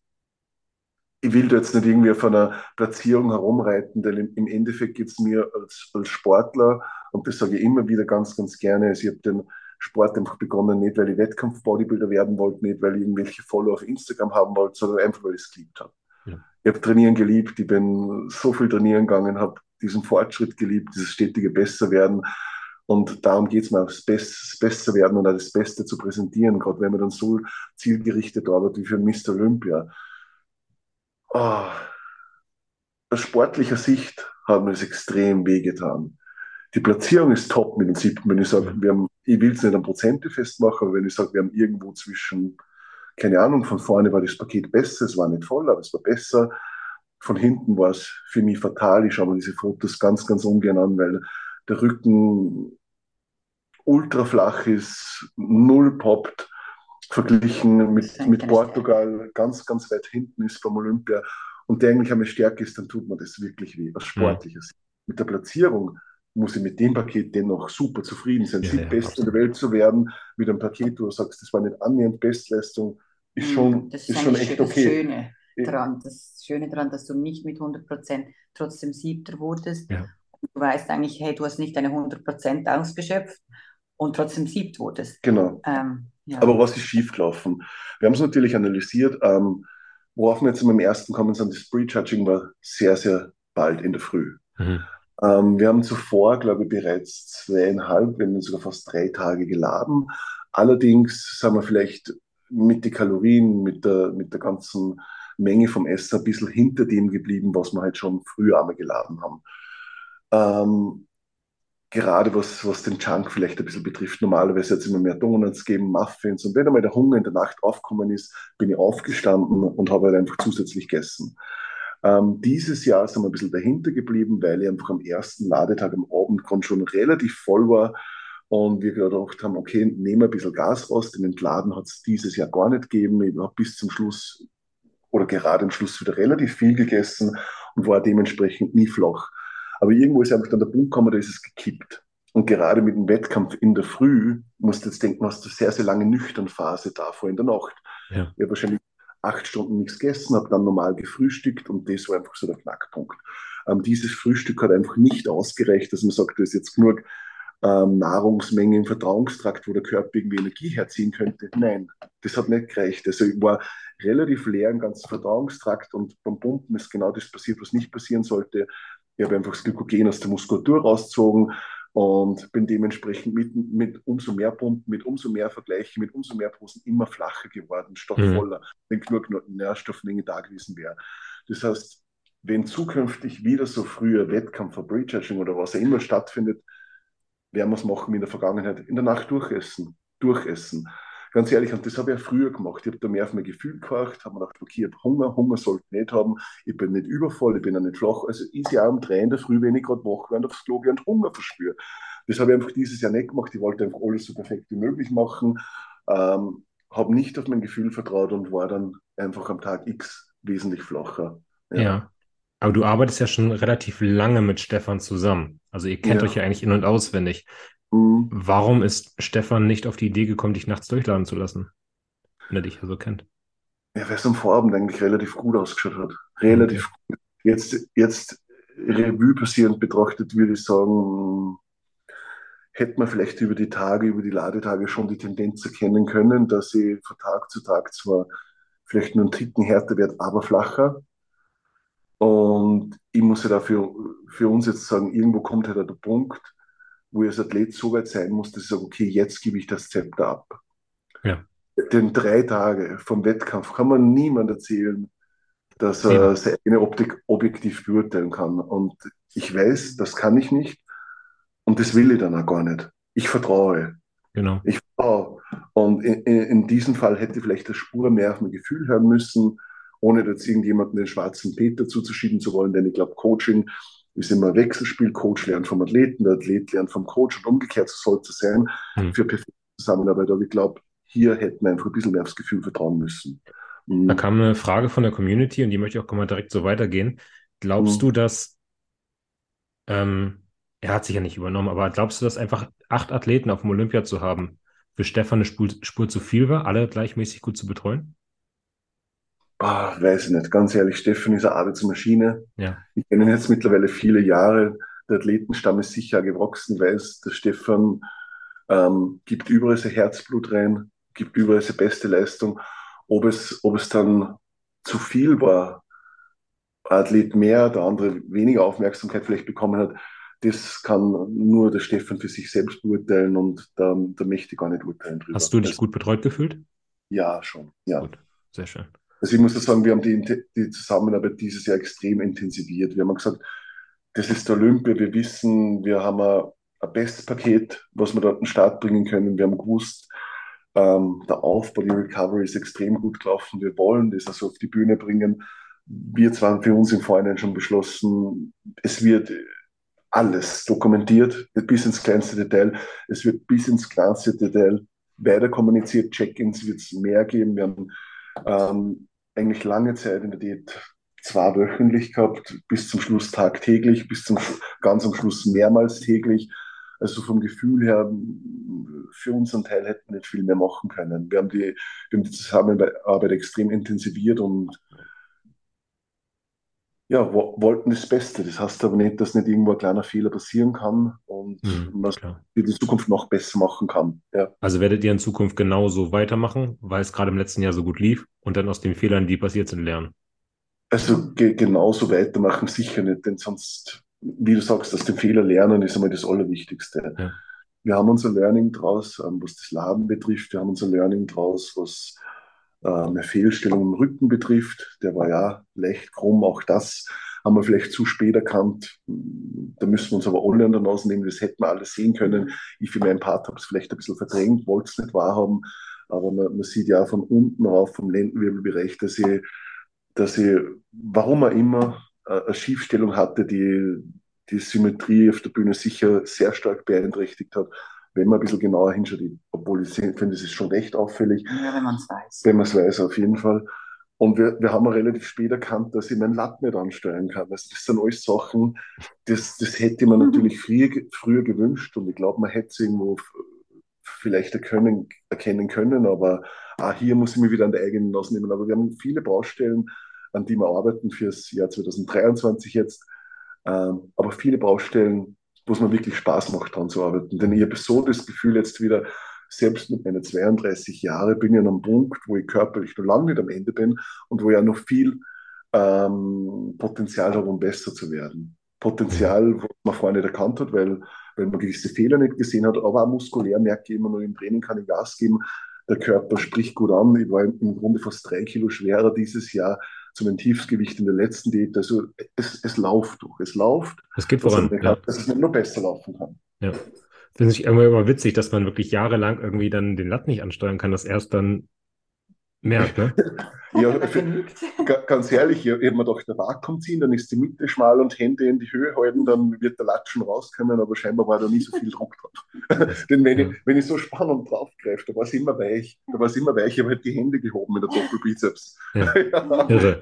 ich will da jetzt nicht irgendwie auf einer Platzierung herumreiten, denn im, Endeffekt geht es mir als, als Sportler, und das sage ich immer wieder ganz, ganz gerne, also ich habe den Sport einfach begonnen, nicht weil ich Wettkampf-Bodybuilder werden wollte, nicht weil ich irgendwelche Follower auf Instagram haben wollte, sondern einfach weil ich es geliebt habe. Ja. Ich habe Trainieren geliebt, ich bin so viel trainieren gegangen, habe diesen Fortschritt geliebt, dieses stetige Besserwerden. Und darum geht es mir, das Best- das Beste werden und auch das Beste zu präsentieren, gerade wenn man dann so zielgerichtet arbeitet wie für Mr. Olympia. Oh, aus sportlicher Sicht hat mir das extrem wehgetan. Die Platzierung ist top mit den siebten. Wenn ich sage, wir haben, ich will es nicht an Prozente festmachen, aber wenn ich sage, wir haben irgendwo zwischen, keine Ahnung, von vorne war das Paket besser, es war nicht voll, aber es war besser. Von hinten war es für mich fatal. Ich schaue mir diese Fotos ganz, ganz ungern an, weil der Rücken ultra flach ist, null poppt, verglichen mit, mit Portugal ganz, ganz weit hinten ist beim Olympia und der eigentlich eine Stärke ist, dann tut mir das wirklich weh, aus sportlicher Sicht. Mit der Platzierung muss ich mit dem Paket dennoch super zufrieden sein. Ja, Sie ja, der Welt zu werden mit einem Paket, wo du sagst, das war nicht annähernd Bestleistung, ist Mhm. schon, Das ist ist schon eigentlich echt das okay. Schöne dran. Das Schöne daran, dass du nicht mit 100% trotzdem Siebter wurdest. Ja. Du weißt eigentlich, hey, du hast nicht deine 100% ausgeschöpft und trotzdem Siebt wurdest. Genau. Ähm, ja. Aber was ist schiefgelaufen? Wir haben es natürlich analysiert. Ähm, worauf wir jetzt im ersten kommen sind, das Pre-Judging war sehr, sehr bald in der Früh. Mhm. Ähm, wir haben zuvor, glaube ich, bereits zweieinhalb, wenn nicht sogar fast drei Tage geladen. Allerdings sind wir vielleicht mit den Kalorien, mit der, mit der ganzen Menge vom Essen ein bisschen hinter dem geblieben, was wir halt schon früher einmal geladen haben. Ähm, gerade was, was den Junk vielleicht ein bisschen betrifft. Normalerweise hat es immer mehr Donuts gegeben, Muffins. Und wenn einmal der Hunger in der Nacht aufgekommen ist, bin ich aufgestanden und habe halt einfach zusätzlich gegessen. Ähm, dieses Jahr sind wir ein bisschen dahinter geblieben, weil ich einfach am ersten Ladetag am Abend schon relativ voll war und wir gedacht haben, okay, nehmen wir ein bisschen Gas raus, den Entladen hat es dieses Jahr gar nicht gegeben. Ich habe bis zum Schluss oder gerade am Schluss wieder relativ viel gegessen und war dementsprechend nie flach. Aber irgendwo ist einfach dann der Punkt gekommen, da ist es gekippt. Und gerade mit dem Wettkampf in der Früh, musst du jetzt denken, hast du eine sehr, sehr lange Nüchternphase davor in der Nacht. Ja. Ich habe wahrscheinlich acht Stunden nichts gegessen, habe dann normal gefrühstückt und das war einfach so der Knackpunkt. Ähm, dieses Frühstück hat einfach nicht ausgereicht, dass man sagt, da ist jetzt genug ähm, Nahrungsmenge im Verdauungstrakt, wo der Körper irgendwie Energie herziehen könnte. Nein, das hat nicht gereicht. Also ich war relativ leer im ganzen Verdauungstrakt und beim Pumpen ist genau das passiert, was nicht passieren sollte. Ich habe einfach das Glykogen aus der Muskulatur rausgezogen und bin dementsprechend mit, mit umso mehr Pumpen, mit umso mehr Vergleiche, mit umso mehr Posen immer flacher geworden, statt Mhm. voller, wenn genug Nährstoffmenge da gewesen wäre. Das heißt, wenn zukünftig wieder so früher Wettkampf oder Pre-Judging oder was auch immer stattfindet, werden wir es machen wie in der Vergangenheit, in der Nacht durchessen, durchessen. Ganz ehrlich, und das habe ich ja früher gemacht. Ich habe da mehr auf mein Gefühl gehorcht, habe mir gedacht, okay, ich habe Hunger, Hunger sollte ich nicht haben, ich bin nicht übervoll, ich bin auch nicht flach. Also ist ja um drei in der Früh, wenn ich gerade wach werde, aufs Klo gehe und Hunger verspüre. Das habe ich einfach dieses Jahr nicht gemacht. Ich wollte einfach alles so perfekt wie möglich machen, ähm, habe nicht auf mein Gefühl vertraut und war dann einfach am Tag X wesentlich flacher. Ja. Aber du arbeitest ja schon relativ lange mit Stefan zusammen. Also ihr kennt Ja. euch ja eigentlich in- und auswendig. Mhm. Warum ist Stefan nicht auf die Idee gekommen, dich nachts durchladen zu lassen? Wenn er dich ja so kennt. Ja, weil es am Vorabend eigentlich relativ gut ausgeschaut hat. Relativ gut. Jetzt, jetzt Revue passierend betrachtet, würde ich sagen, hätte man vielleicht über die Tage, über die Ladetage schon die Tendenz erkennen können, dass ich von Tag zu Tag zwar vielleicht nur einen Ticken härter werde, aber flacher. Und ich muss ja dafür für uns jetzt sagen, irgendwo kommt halt der Punkt, wo ich als Athlet so weit sein muss, dass ich sage, okay, jetzt gebe ich das Zepter ab. Ja. Denn drei Tage vom Wettkampf kann man niemand erzählen, dass er seine eigene Optik objektiv beurteilen kann. Und ich weiß, das kann ich nicht. Und das will ich dann auch gar nicht. Ich vertraue. Genau. Ich vertraue. Und in, in, in diesem Fall hätte ich vielleicht eine Spur mehr auf mein Gefühl hören müssen, ohne jetzt irgendjemanden den schwarzen Peter zuzuschieben zu wollen. Denn ich glaube, Coaching ist immer Wechselspiel. Coach lernt vom Athleten, der Athlet lernt vom Coach und umgekehrt so soll es sein Hm. für perfekte Zusammenarbeit. Aber ich glaube, hier hätten wir einfach ein bisschen mehr aufs Gefühl vertrauen müssen. Mhm. Da kam eine Frage von der Community und die möchte ich auch mal direkt so weitergehen. Glaubst Mhm. du, dass, ähm, er hat sich ja nicht übernommen, aber glaubst du, dass einfach acht Athleten auf dem Olympia zu haben, für Stefan eine Spur, Spur zu viel war, alle gleichmäßig gut zu betreuen? Ah, weiß ich nicht. Ganz ehrlich, Steffen ist eine Arbeitsmaschine. Ja. Ich kenne ihn jetzt mittlerweile viele Jahre. Der Athletenstamm ist sicher gewachsen, weiß, der Stefan ähm, gibt überall sein Herzblut rein, gibt überall seine beste Leistung. Ob es, ob es dann zu viel war, ein Athlet mehr, der andere weniger Aufmerksamkeit vielleicht bekommen hat, das kann nur der Stefan für sich selbst beurteilen und da, da möchte ich gar nicht urteilen drüber. Hast du dich Das- gut betreut gefühlt? Ja, schon. Ja. Gut, sehr schön. Also ich muss sagen, wir haben die, die Zusammenarbeit dieses Jahr extrem intensiviert. Wir haben gesagt, das ist der Olympia, wir wissen, wir haben ein, ein bestes Paket, was wir dort an den Start bringen können. Wir haben gewusst, ähm, der Aufbau, die Recovery ist extrem gut gelaufen. Wir wollen das also auf die Bühne bringen. Wir zwar für uns im Vorhinein schon beschlossen, es wird alles dokumentiert, bis ins kleinste Detail. Es wird bis ins kleinste Detail weiter kommuniziert. Check-ins wird es mehr geben. Wir haben ähm, eigentlich lange Zeit in der Diät zwei wöchentlich gehabt, bis zum Schluss tagtäglich, bis zum ganz am Schluss mehrmals täglich. Also vom Gefühl her, für unseren Teil hätten wir nicht viel mehr machen können. Wir haben die, wir haben die Zusammenarbeit extrem intensiviert und ja, wollten das Beste. Das heißt aber nicht, dass nicht irgendwo ein kleiner Fehler passieren kann und mhm, man in die Zukunft noch besser machen kann. Ja. Also werdet ihr in Zukunft genauso weitermachen, weil es gerade im letzten Jahr so gut lief und dann aus den Fehlern, die passiert sind, lernen? Also ge genauso weitermachen sicher nicht, denn sonst, wie du sagst, aus dem Fehler lernen ist einmal das Allerwichtigste. Ja. Wir haben unser Learning draus, ähm, was das Laden betrifft. Wir haben unser Learning draus, was eine Fehlstellung im Rücken betrifft. Der war ja leicht krumm. Auch das haben wir vielleicht zu spät erkannt. Da müssen wir uns aber alle an der Nase nehmen. Das hätten wir alles sehen können. Ich für meinen Part habe es vielleicht ein bisschen verdrängt, wollte es nicht wahrhaben. Aber man, man, sieht ja von unten rauf, vom Lendenwirbelbereich, dass ich, dass ich, warum er immer, äh, eine Schiefstellung hatte, die die Symmetrie auf der Bühne sicher sehr stark beeinträchtigt hat wenn man ein bisschen genauer hinschaut, obwohl ich finde, es ist schon recht auffällig. Ja, wenn man es weiß. Wenn man es weiß, auf jeden Fall. Und wir, wir haben relativ spät erkannt, dass ich meinen Latt nicht ansteuern kann. Also das sind alles Sachen, das, das hätte man natürlich früher, früher gewünscht und ich glaube, man hätte es irgendwo vielleicht erkennen, erkennen können, aber ah, hier muss ich mich wieder an der eigenen Nase nehmen. Aber wir haben viele Baustellen, an die wir arbeiten fürs Jahr 2023 jetzt, ähm, aber viele Baustellen, wo es mir wirklich Spaß macht, daran zu arbeiten. Denn ich habe so das Gefühl jetzt wieder, selbst mit meinen 32 Jahren bin ich an einem Punkt, wo ich körperlich noch lange nicht am Ende bin und wo ich auch noch viel ähm, Potenzial habe, um besser zu werden. Potenzial, was man vorher nicht erkannt hat, weil, weil man gewisse Fehler nicht gesehen hat, aber auch muskulär merke ich immer noch im Training kann ich Gas geben. Der Körper spricht gut an. Ich war im Grunde fast drei Kilo schwerer dieses Jahr zu meinem Tiefsgewicht in der letzten Diät. Also es, es läuft durch. Es läuft. Es geht voran. Dass, ja. dass es nur besser laufen kann. Ja. Finde ich immer, immer witzig, dass man wirklich jahrelang irgendwie dann den Latt nicht ansteuern kann, dass erst dann merkt, ne? ja, [laughs] [laughs] ganz ehrlich, ich habe mir gedacht, der Vakuum ziehen, dann ist die Mitte schmal und Hände in die Höhe halten, dann wird der Latschen rauskommen, aber scheinbar war da nie so viel Druck drauf. [laughs] Denn wenn, ja. ich, wenn ich so spannend draufgreife, da war es immer weich, da war es immer weich, ich habe halt die Hände gehoben mit der Doppelbizeps. Ja. ja. Irre.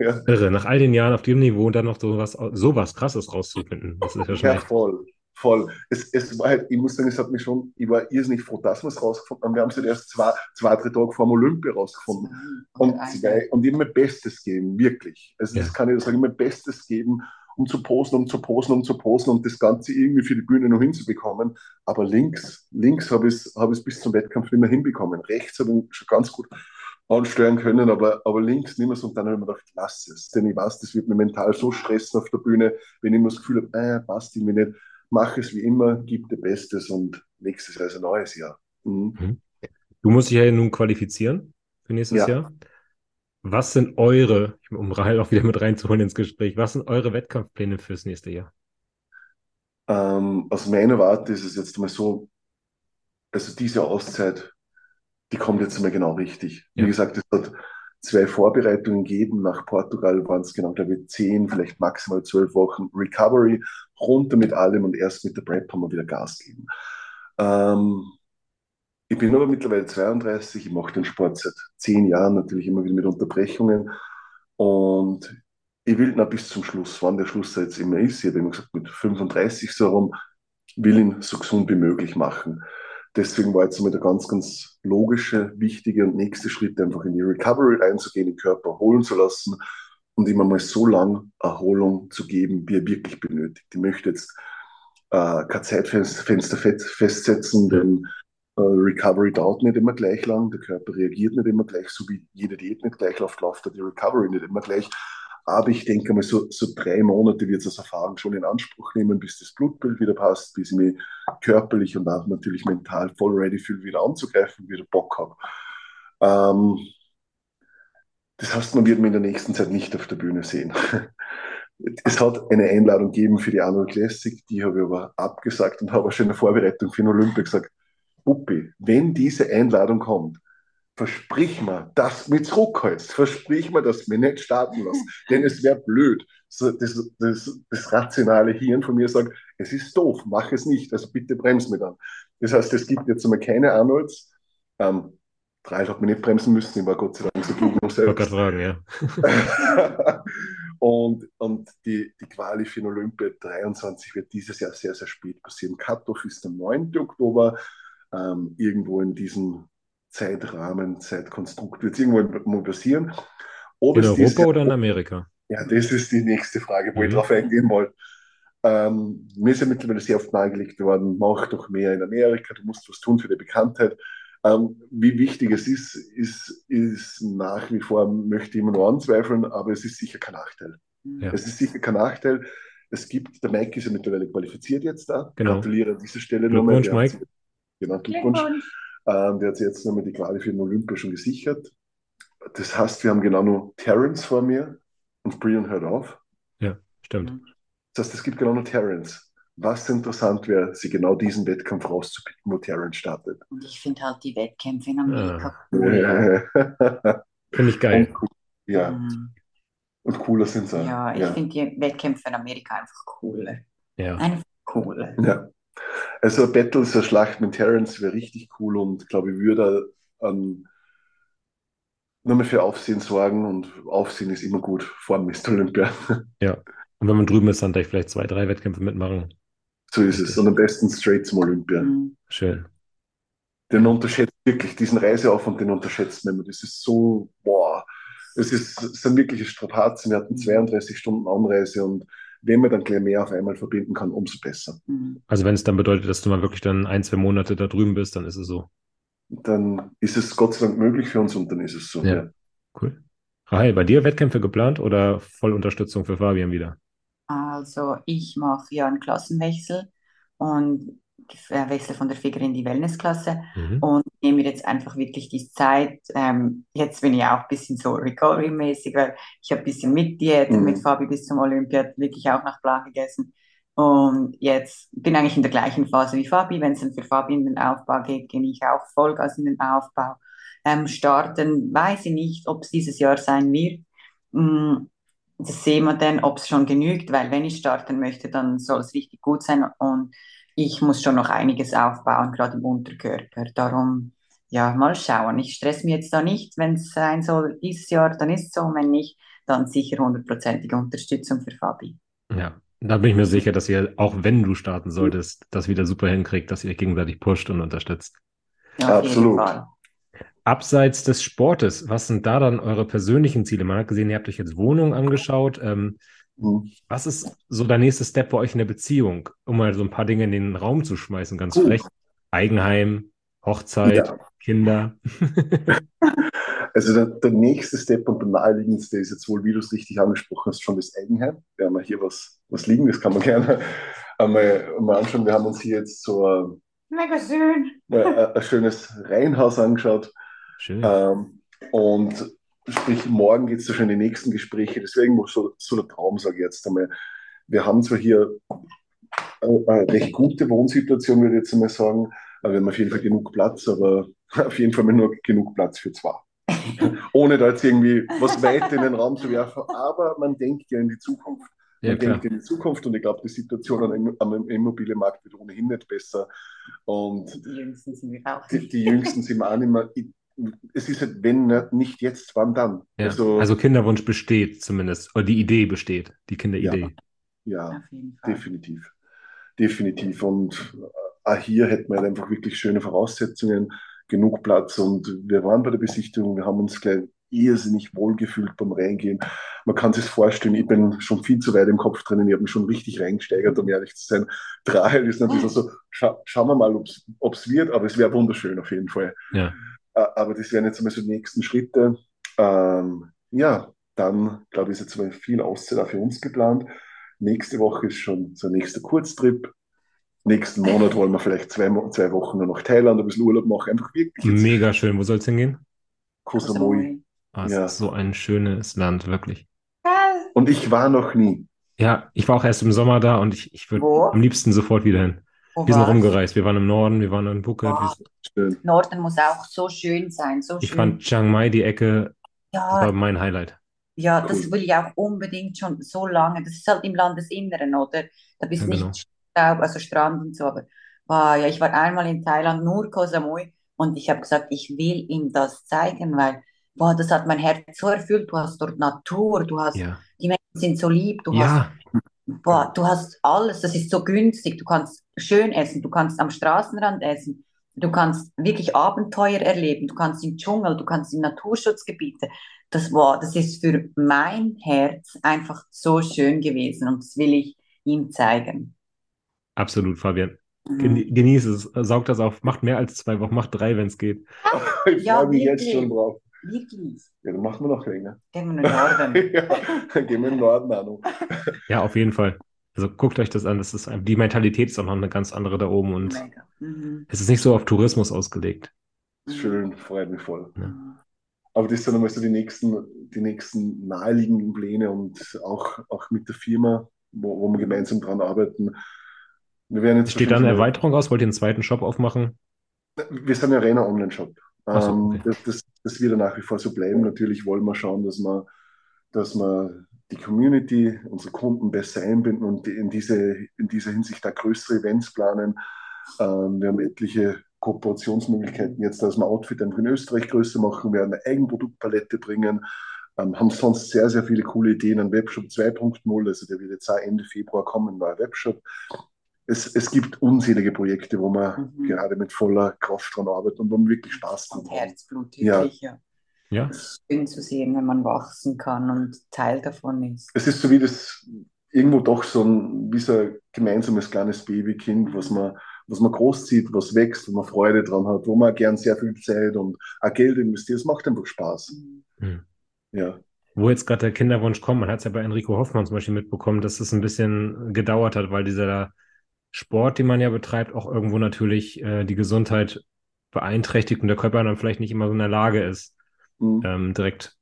Ja. Irre, nach all den Jahren auf dem Niveau und dann noch so was, so was Krasses rauszufinden. Das ist ja schon ja, voll voll. Es, es war halt, ich muss sagen, es hat mich schon, ich war irrsinnig froh, dass wir es rausgefunden haben. Wir haben es halt erst zwei, zwei, drei Tage vor dem Olympia rausgefunden. Und, zwei, und ich mein Bestes geben, wirklich. Also ja. das kann ich sagen, ich mein Bestes geben, um zu posen, um zu posen, um zu posen und das Ganze irgendwie für die Bühne noch hinzubekommen. Aber links, links habe ich es hab bis zum Wettkampf nicht mehr hinbekommen. Rechts habe ich schon ganz gut ansteuern können, aber, aber links nicht mehr so. Und dann habe ich mir gedacht, lass es. Denn ich weiß, das wird mir mental so stressen auf der Bühne, wenn ich immer das Gefühl habe, äh, passt mir nicht mach es wie immer, gib dir Bestes und nächstes Jahr ist ein neues Jahr. Mhm. mhm. Du musst dich ja nun qualifizieren für nächstes ja. Jahr. Was sind eure, um Rahel auch wieder mit reinzuholen ins Gespräch, was sind eure Wettkampfpläne fürs nächste Jahr? Ähm, aus meiner Warte ist es jetzt mal so, also diese Auszeit, die kommt jetzt mal genau richtig. Ja. Wie gesagt, es hat zwei Vorbereitungen geben. Nach Portugal waren es genau, glaube ich, zehn, vielleicht maximal zwölf Wochen Recovery, runter mit allem und erst mit der Prep haben wir wieder Gas gegeben. Ähm, ich bin aber mittlerweile 32, ich mache den Sport seit zehn Jahren, natürlich immer wieder mit Unterbrechungen und ich will noch bis zum Schluss, wann der Schluss jetzt immer ist, ich habe immer gesagt, mit 35 so herum, will ihn so gesund wie möglich machen. Deswegen war jetzt einmal der ganz, ganz logische, wichtige und nächste Schritt, einfach in die Recovery einzugehen, den Körper erholen zu lassen und ihm einmal so lange Erholung zu geben, wie er wirklich benötigt. Ich möchte jetzt äh, kein Zeitfenster festsetzen, denn äh, Recovery dauert nicht immer gleich lang, der Körper reagiert nicht immer gleich, so wie jede Diät nicht gleich läuft, läuft die Recovery nicht immer gleich. Aber ich denke mal, so, so drei Monate wird es als Erfahrung schon in Anspruch nehmen, bis das Blutbild wieder passt, bis ich mich körperlich und auch natürlich mental voll ready fühle, wieder anzugreifen, wieder Bock habe. Ähm, das heißt, man wird mich in der nächsten Zeit nicht auf der Bühne sehen. [laughs] Es hat eine Einladung gegeben für die Annual Classic, die habe ich aber abgesagt und habe schon in der Vorbereitung für den Olympia gesagt, Puppi, wenn diese Einladung kommt, versprich mir, dass du mich zurückhältst. Versprich mir, dass du mich nicht starten lässt. [laughs] Denn es wäre blöd. So, das, das, das rationale Hirn von mir sagt, es ist doof, mach es nicht. Also bitte bremst mich dann. Das heißt, es gibt jetzt einmal keine Arnolds. Ähm, Dreil hat man nicht bremsen müssen, ich war Gott sei Dank Ich wollte selbst. gerade fragen, ja. [laughs] und und die, die Quali für den Olympia 23 wird dieses Jahr sehr, sehr spät passieren. Cut-off ist der 9. Oktober. Ähm, irgendwo in diesem Zeitrahmen, Zeitkonstrukt wird es irgendwo passieren. Ob In Europa oder in Amerika? ja, das ist die nächste Frage, wo ich Mhm. drauf eingehen wollte. Ähm, mir ist ja mittlerweile sehr oft nahegelegt worden, mach doch mehr in Amerika, du musst was tun für die Bekanntheit. Ähm, wie wichtig es ist, ist, ist nach wie vor, möchte ich immer nur anzweifeln, aber es ist sicher kein Nachteil. Ja. Es ist sicher kein Nachteil. Es gibt, der Mike ist ja mittlerweile qualifiziert jetzt da. Genau. Gratuliere an dieser Stelle Glückwunsch, nochmal. Der hat Mike. Genau, Glückwunsch. Ähm, der hat sich jetzt nochmal die Quali für den Olympia schon gesichert. Das heißt, wir haben genau nur Terence vor mir und Brian hört auf. Stimmt. Das heißt, es gibt genau nur Terence. Was interessant wäre, sie genau diesen Wettkampf rauszupicken, wo Terence startet. Und ich finde halt die Wettkämpfe in Amerika Ah. cool. [laughs] Finde ich geil. Und cool. Ja, Mhm. und cooler sind sie. auch. Ja, ich ja. finde die Wettkämpfe in Amerika einfach cooler. Ja. Einfach cooler. Ja. Also ein Battle, so eine Schlacht mit Terence wäre richtig cool und glaube ich würde an nochmal für Aufsehen sorgen und Aufsehen ist immer gut vor dem Mr. Olympia. Und wenn man drüben ist, dann gleich vielleicht zwei, drei Wettkämpfe mitmachen. So ist es. Und am besten straight zum Olympia. Mhm. Schön. Den unterschätzt wirklich, diesen Reiseaufwand, den unterschätzt man immer. Das ist so, boah, es ist, es sind wirkliche Strapazen. Wir hatten 32 Stunden Anreise und wenn man dann gleich mehr auf einmal verbinden kann, umso besser. Mhm. Also wenn es dann bedeutet, dass du mal wirklich dann ein, zwei Monate da drüben bist, dann ist es so. Dann ist es Gott sei Dank möglich für uns und dann ist es so. Ja. Cool. Rahel, bei dir Wettkämpfe geplant oder voll Unterstützung für Fabian wieder? Also ich mache ja einen Klassenwechsel und wechsle von der Figure in die Wellnessklasse Mhm. und nehme mir jetzt einfach wirklich die Zeit. Ähm, jetzt bin ich auch ein bisschen so Recovery-mäßig, weil ich habe ein bisschen mit Diät Mhm. mit Fabi bis zum Olympia wirklich auch nach Plan gegessen. Und jetzt bin eigentlich in der gleichen Phase wie Fabi. Wenn es dann für Fabi in den Aufbau geht, gehe ich auch Vollgas in den Aufbau. Ähm, starten, weiß ich nicht, ob es dieses Jahr sein wird. Das sehen wir dann, ob es schon genügt, weil wenn ich starten möchte, dann soll es richtig gut sein und ich muss schon noch einiges aufbauen, gerade im Unterkörper. Darum, ja, mal schauen. Ich stress mich jetzt da nicht. Wenn es sein soll dieses Jahr, dann ist es so. Wenn nicht, dann sicher hundertprozentige Unterstützung für Fabi. Ja, da bin ich mir sicher, dass ihr, auch wenn du starten solltest, das wieder super hinkriegt, dass ihr gegenseitig pusht und unterstützt. Ja, auf jeden Absolut. Fall. Abseits des Sportes, was sind da dann eure persönlichen Ziele? Man hat gesehen, ihr habt euch jetzt Wohnungen angeschaut. Ähm, Mhm. was ist so der nächste Step bei euch in der Beziehung? Um mal so ein paar Dinge in den Raum zu schmeißen, ganz Puh. frech. Eigenheim, Hochzeit, Ja. Kinder. [laughs] [laughs] Also der, der nächste Step und der naheliegendste ist jetzt wohl, wie du es richtig angesprochen hast, schon das Eigenheim. Wir haben ja hier was, was liegen, das kann man gerne [laughs] einmal, einmal anschauen. Wir haben uns hier jetzt so ein, Mega schön. ein, ein schönes Reihenhaus angeschaut. Schön. Ähm, und sprich, morgen geht es da schon in die nächsten Gespräche. Deswegen muss so, so der Traum, sage ich jetzt einmal. Wir haben zwar hier eine, eine recht gute Wohnsituation, würde ich jetzt einmal sagen. Aber wir haben auf jeden Fall genug Platz, aber [laughs] auf jeden Fall nur genug Platz für zwei. [laughs] Ohne da jetzt irgendwie was weit in den Raum zu werfen. Aber man denkt ja in die Zukunft. Ja, Man klar. denkt in die Zukunft und ich glaube, die Situation am, Immobilienmarkt wird ohnehin nicht besser. Und Die Jüngsten sind wir auch die, nicht. die Jüngsten sind auch nicht mehr. Ich- Es ist halt, wenn nicht jetzt, wann dann? Ja. Also, Also Kinderwunsch besteht zumindest, oder die Idee besteht, die Kinderidee. ja, Fall. definitiv. Definitiv. Und äh, auch hier hätten wir halt einfach wirklich schöne Voraussetzungen, genug Platz. Und wir waren bei der Besichtigung, wir haben uns gleich irrsinnig wohlgefühlt beim Reingehen. Man kann sich vorstellen, ich bin schon viel zu weit im Kopf drin, ich habe mich schon richtig reingesteigert, um ehrlich zu sein. Rahel ist natürlich so, scha schauen wir mal, ob es wird, aber es wäre wunderschön auf jeden Fall. Ja. Äh, Aber das wären jetzt einmal so die nächsten Schritte. Ähm, ja, dann, glaube ich, ist jetzt mal viel Auszeit auch für uns geplant. Nächste Woche ist schon so ein nächster Kurztrip. Nächsten Monat wollen wir vielleicht zwei, zwei Wochen nur nach Thailand ein bisschen Urlaub machen. Einfach wirklich Mega schön. Wo soll es hingehen? Koh Samui. Ah, es Ja. ist so ein schönes Land, wirklich. Geil. Und ich war noch nie. Ja, ich war auch erst im Sommer da und ich, ich würde am liebsten sofort wieder hin. Wo Wir sind war's? rumgereist. Wir waren im Norden, wir waren in Phuket. Wow. Wir- Schön. Norden muss auch so schön sein, so Ich schön. fand Chiang Mai, die Ecke, das war Ja, mein Highlight. ja, das Cool. will ich auch unbedingt schon so lange. Das ist halt im Landesinneren, oder? Da bist Ja, nicht genau. Staub, also Strand und so, aber wow, ja, ich war einmal in Thailand, nur Koh Samui Und ich habe gesagt, ich will ihm das zeigen, weil, boah, das hat mein Herz so erfüllt. Du hast dort Natur, du hast, Ja. die Menschen sind so lieb, du hast Ja, Boah, du hast alles, das ist so günstig. Du kannst schön essen, du kannst am Straßenrand essen, du kannst wirklich Abenteuer erleben, du kannst im Dschungel, du kannst in Naturschutzgebiete. Das war, das ist für mein Herz einfach so schön gewesen und das will ich ihm zeigen. absolut, Fabian. Mhm. Geni- Genieß es, saugt das auf, macht mehr als zwei Wochen, macht drei, wenn es geht. [laughs] Ich Ja, freue mich jetzt wirklich. schon drauf. Wirklich. Ja, dann machen wir noch länger. Gehen wir nach Norden. [laughs] Ja, dann gehen wir im Norden auch noch. Ja, auf jeden Fall. Also guckt euch das an, das ist, die Mentalität ist auch noch eine ganz andere da oben und. Mhm. es ist nicht so auf Tourismus ausgelegt. Schön, freut mich voll. Mhm. Aber das sind einmal so die nächsten, die nächsten naheliegenden Pläne und auch, auch mit der Firma, wo, wo wir gemeinsam dran arbeiten. Wir werden jetzt Steht da eine Erweiterung aus? Wollt ihr einen zweiten Shop aufmachen? Wir sind ja reiner Online-Shop. So, Ähm, okay. das, das, das wird ja nach wie vor so bleiben. Natürlich wollen wir schauen, dass wir, dass wir die Community, unsere Kunden besser einbinden und in diese, in dieser Hinsicht da größere Events planen. Ähm, wir haben etliche Kooperationsmöglichkeiten jetzt, dass wir Outfit in Österreich größer machen, werden eine Eigenproduktpalette bringen, ähm, haben sonst sehr, sehr viele coole Ideen. Ein Webshop 2.0, also der wird jetzt auch Ende Februar kommen, ein neuer Webshop. Es, es gibt unzählige Projekte, wo wir Mhm. gerade mit voller Kraft dran arbeiten und wo wir wirklich Spaß dran Und haben. Herzblut, Ja. wirklich, ja. Ja, Es ist schön zu sehen, wenn man wachsen kann und Teil davon ist. Es ist so wie das irgendwo doch so ein, wie so ein gemeinsames kleines Babykind, was man, was man großzieht, was wächst, wo man Freude dran hat, wo man gern sehr viel Zeit und auch Geld investiert. Es macht einfach Spaß. Hm. Ja. Wo jetzt gerade der Kinderwunsch kommt, man hat es ja bei Enrico Hoffmann zum Beispiel mitbekommen, dass es ein bisschen gedauert hat, weil dieser Sport, den man ja betreibt, auch irgendwo natürlich äh, die Gesundheit beeinträchtigt und der Körper dann vielleicht nicht immer so in der Lage ist, Mhm. ähm, direkt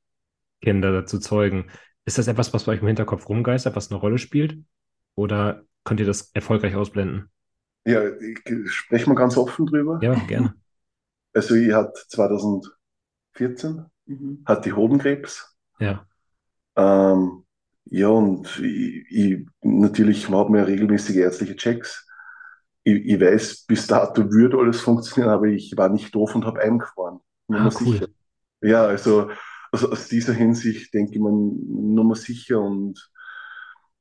Kinder zu zeugen. Ist das etwas, was bei euch im Hinterkopf rumgeistert, was eine Rolle spielt? Oder könnt ihr das erfolgreich ausblenden? Ja, ich, sprechen wir ganz offen drüber. Ja, gerne. Also ich hatte 2014 Mhm. hatte ich Hodenkrebs. Ja, Ähm, ja, und ich, ich natürlich haben wir regelmäßige ärztliche Checks. Ich, ich weiß, bis dato würde alles funktionieren, aber ich war nicht doof und habe eingefroren. Nur Ah, mal cool. sicher. Ja, also, also aus dieser Hinsicht denke ich mir nur mal sicher und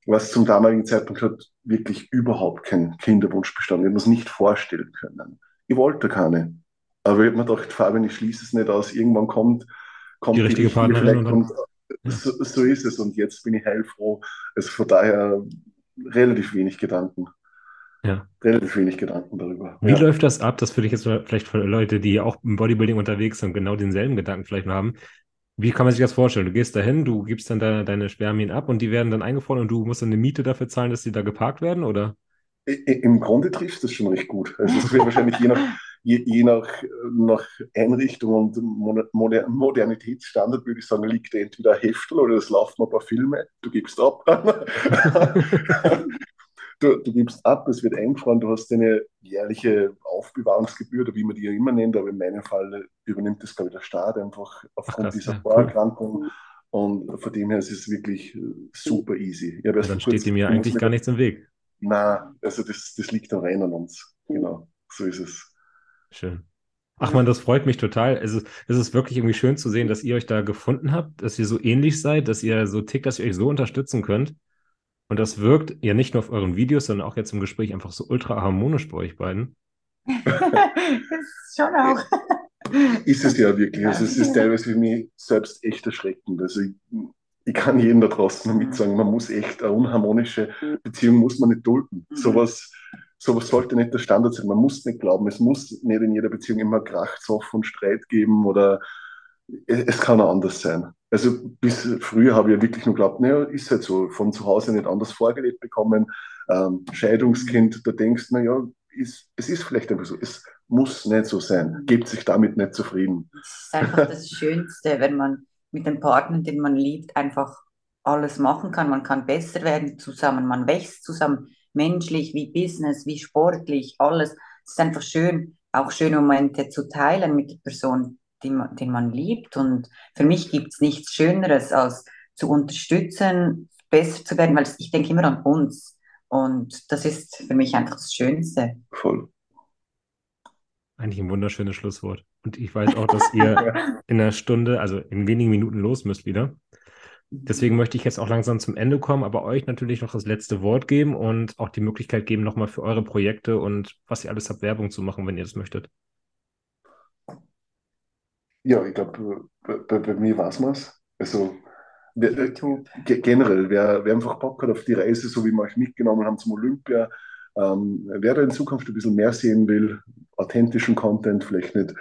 was zum damaligen Zeitpunkt hat wirklich überhaupt kein Kinderwunsch bestanden. Ich habe mir es nicht vorstellen können. Ich wollte keine. Aber ich habe mir gedacht, Fabian, ich schließe es nicht aus. Irgendwann kommt, kommt Die richtige Partnerin und so, so ist es. Und jetzt bin ich heilfroh. Also von daher relativ wenig Gedanken. Ja. Relativ wenig Gedanken darüber. Wie Ja. läuft das ab? Das würde ich jetzt vielleicht für Leute, die auch im Bodybuilding unterwegs sind, genau denselben Gedanken vielleicht haben. Wie kann man sich das vorstellen? Du gehst dahin, du gibst dann deine, deine Spermien ab und die werden dann eingefroren und du musst dann eine Miete dafür zahlen, dass die da geparkt werden, oder? Im Grunde trifft das schon recht gut. Also es wird wahrscheinlich je nach, je, je nach, nach Einrichtung und Mo- Moder Modernitätsstandard, würde ich sagen, liegt da entweder ein Heftel oder es laufen ein paar Filme. Du gibst ab. [laughs] du, du gibst ab, es wird eingefroren, du hast eine jährliche Aufbewahrungsgebühr, oder wie man die ja immer nennt, aber in meinem Fall übernimmt das, glaube ich, der Staat einfach aufgrund krass, dieser ja, cool. Vorerkrankung. Und von dem her ist es wirklich äh, super easy. Ja, dann steht kurzem ja eigentlich gar nichts im Weg. na, also das, das liegt am rein an uns. Genau, so ist es. Schön. Ach man, das freut mich total. Also, es ist wirklich irgendwie schön zu sehen, dass ihr euch da gefunden habt, dass ihr so ähnlich seid, dass ihr so tickt, dass ihr euch so unterstützen könnt. Und das wirkt ja nicht nur auf euren Videos, sondern auch jetzt im Gespräch einfach so ultra harmonisch bei euch beiden. Das [laughs] ist schon auch. Ist es ja wirklich. Also es ist teilweise für mich selbst echt erschreckend. Also ich, ich kann jedem da draußen damit sagen, man muss echt eine unharmonische Beziehung muss man nicht dulden. Mhm. Sowas, sowas sollte nicht der Standard sein. Man muss nicht glauben, es muss nicht in jeder Beziehung immer Krach, Zoff und Streit geben oder es kann auch anders sein. Also bis früher habe ich ja wirklich nur geglaubt, naja, ist halt so, von zu Hause nicht anders vorgelebt bekommen, ähm, Scheidungskind, da denkst du, naja, ist, es ist vielleicht einfach so, es muss nicht so sein, gebt sich damit nicht zufrieden. Es ist einfach das [laughs] Schönste, wenn man mit dem Partner, den man liebt, einfach alles machen kann. Man kann besser werden zusammen, man wächst zusammen, menschlich wie Business, wie sportlich, alles. Es ist einfach schön, auch schöne Momente zu teilen mit der Person, die man, den man liebt. Und für mich gibt es nichts Schöneres, als zu unterstützen, besser zu werden, weil ich denke immer an uns. Und das ist für mich einfach das Schönste. Voll. Eigentlich ein wunderschönes Schlusswort. Und ich weiß auch, dass ihr [laughs] in einer Stunde, also in wenigen Minuten los müsst wieder. Deswegen möchte ich jetzt auch langsam zum Ende kommen, aber euch natürlich noch das letzte Wort geben und auch die Möglichkeit geben, nochmal für eure Projekte und was ihr alles habt, Werbung zu machen, wenn ihr das möchtet. Ja, ich glaube, bei, bei, mir war es was. Also äh, generell, wer, wer einfach Bock hat auf die Reise, so wie wir euch mitgenommen haben zum Olympia, ähm, wer da in Zukunft ein bisschen mehr sehen will, authentischen Content, vielleicht nicht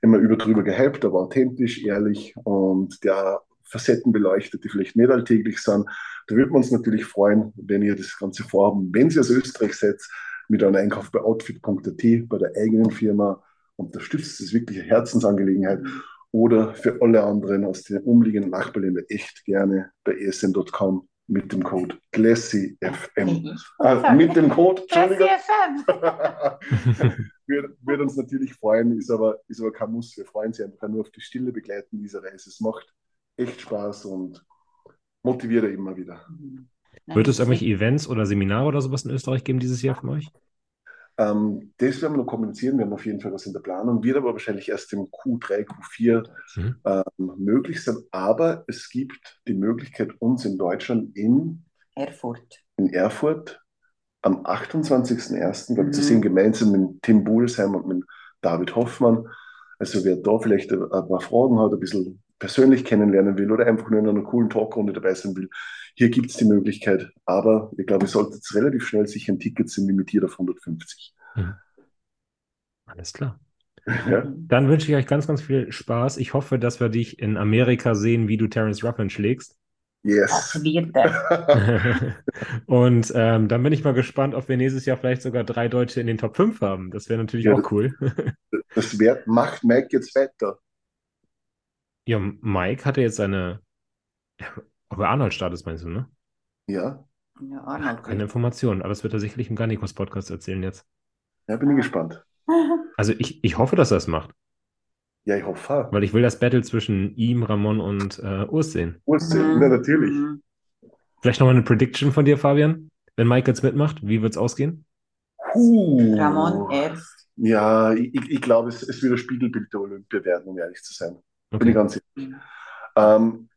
immer über drüber gehypt, aber authentisch, ehrlich und der Facetten beleuchtet, die vielleicht nicht alltäglich sind. Da würden wir uns natürlich freuen, wenn ihr das Ganze vorhaben, wenn Sie aus Österreich seid, mit einem Einkauf bei outfit.at, bei der eigenen Firma, unterstützt. Das ist wirklich eine Herzensangelegenheit. Oder für alle anderen aus den umliegenden Nachbarländern echt gerne bei esn.com mit dem Code GlassyFM. Ah, mit dem Code, Entschuldigung. [laughs] wird, wird uns natürlich freuen, ist aber, ist aber kein Muss. Wir freuen uns einfach nur auf die stille Begleiten dieser Reise. Es macht echt Spaß und motiviert immer wieder. Wird es irgendwelche Events oder Seminare oder sowas in Österreich geben dieses Jahr von euch? Ähm, das werden wir noch kommunizieren. Wir haben auf jeden Fall was in der Planung, wird aber wahrscheinlich erst im Q3, Q4 mhm. ähm, möglich sein. Aber es gibt die Möglichkeit, uns in Deutschland in Erfurt, in Erfurt am 28.01. Mhm. zu sehen, gemeinsam mit Tim Buhlsheim und mit David Hoffmann. Also wer da vielleicht ein paar Fragen hat, ein bisschen persönlich kennenlernen will oder einfach nur in einer coolen Talkrunde dabei sein will, hier gibt es die Möglichkeit. Aber ich glaube, ihr solltet relativ schnell sich ein Ticket sind limitiert auf 150. Mhm. Alles klar. [laughs] Ja. Dann wünsche ich euch ganz, ganz viel Spaß. Ich hoffe, dass wir dich in Amerika sehen, wie du Terence Ruffin schlägst. Yes. [laughs] Und ähm, dann bin ich mal gespannt, ob wir nächstes Jahr vielleicht sogar drei Deutsche in den Top 5 haben. Das wäre natürlich ja, auch cool. das wär, macht Mike jetzt weiter. Ja, Mike hatte jetzt seine. Ob er Arnold startet, meinst du, ne? Ja. Ja, Arnold. Keine Informationen, aber das wird er sicherlich im Garnikos-Podcast erzählen jetzt. Ja, bin ich gespannt. [laughs] Also ich, ich hoffe, dass er es macht. Ja, ich hoffe. Weil ich will das Battle zwischen ihm, Ramon und äh, Urs sehen. Urs sehen, mhm. ja, natürlich. Vielleicht nochmal eine Prediction von dir, Fabian, wenn Mike jetzt mitmacht. Wie wird es ausgehen? Huh. Ramon erst. Ja, ich, ich glaube, es, es wird ein Spiegelbild der Olympia werden, um ehrlich zu sein. Okay. Bin ich ganz. Mhm. Ähm,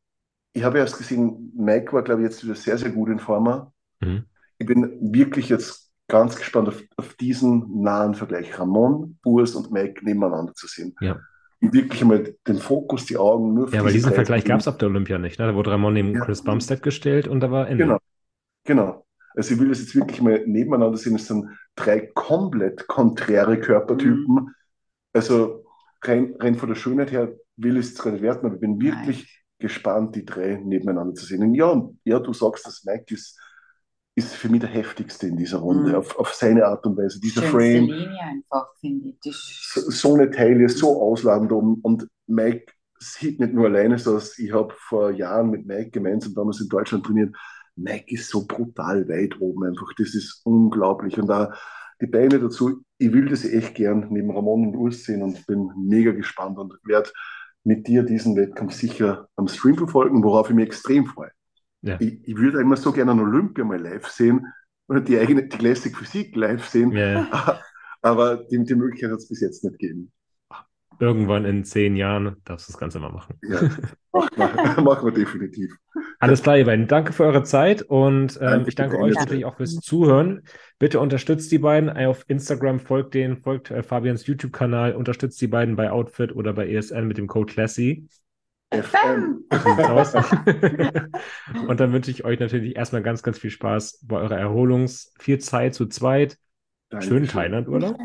ich habe erst gesehen, Mike war, glaube ich, jetzt wieder sehr, sehr gut in Form. Mhm. Ich bin wirklich jetzt ganz gespannt auf, auf, diesen nahen Vergleich. Ramon, Urs und Mike nebeneinander zu sehen. Ja. Und wirklich einmal den Fokus, die Augen nur für Ja, aber diesen Vergleich gab es auf der Olympia nicht. Ne? Da wurde Ramon neben ja. Chris Bumstead gestellt und da war Ende. Genau, genau. Also ich will das jetzt wirklich mal nebeneinander sehen. Es sind drei komplett konträre Körpertypen. Mhm. Also rein, rein von der Schönheit her will es gar nicht werten, aber ich bin wirklich Nein. gespannt, die drei nebeneinander zu sehen. Und ja, ja, du sagst, dass Mike ist, ist für mich der heftigste in dieser Runde, mhm. auf, auf seine Art und Weise. Dieser Schönste Frame. Linie einfach, finde ich. So, so, eine Taille, so ausladend um. Und Mike sieht nicht nur alleine so aus. Ich habe vor Jahren mit Mike gemeinsam damals in Deutschland trainiert. Mike ist so brutal weit oben einfach. Das ist unglaublich. Und da die Beine dazu, ich will das echt gern neben Ramon und Urs sehen und bin mega gespannt und werde mit dir diesen Wettkampf sicher am Stream verfolgen, worauf ich mich extrem freue. Ja. Ich, ich, würde immer so gerne an Olympia mal live sehen oder die eigene die Classic Physik live sehen, ja. [laughs] aber die, die Möglichkeit hat es bis jetzt nicht gegeben. Irgendwann in zehn Jahren darfst du das Ganze mal machen. Ja, machen wir, machen wir definitiv. Alles klar, ihr beiden. Danke für eure Zeit und ähm, ich danke euch natürlich auch fürs Zuhören. Bitte unterstützt die beiden auf Instagram, folgt denen, folgt äh, Fabians YouTube-Kanal, unterstützt die beiden bei Outfit oder bei ESN mit dem Code Classy. FM. [laughs] und dann wünsche ich euch natürlich erstmal ganz, ganz viel Spaß bei eurer Erholungs-, viel Zeit zu zweit, Dankeschön. schönen Thailand-Urlaub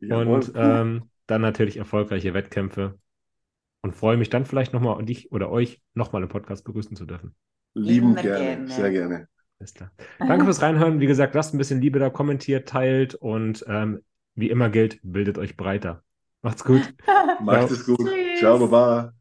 und ähm, dann natürlich erfolgreiche Wettkämpfe und freue mich dann vielleicht nochmal dich oder euch nochmal im Podcast begrüßen zu dürfen. Lieben gerne, gerne, sehr gerne. Alles klar. Danke fürs Reinhören. Wie gesagt, lasst ein bisschen Liebe da, kommentiert, teilt und ähm, wie immer gilt, bildet euch breiter. Macht's gut. [laughs] Macht es gut. Ciao, Baba.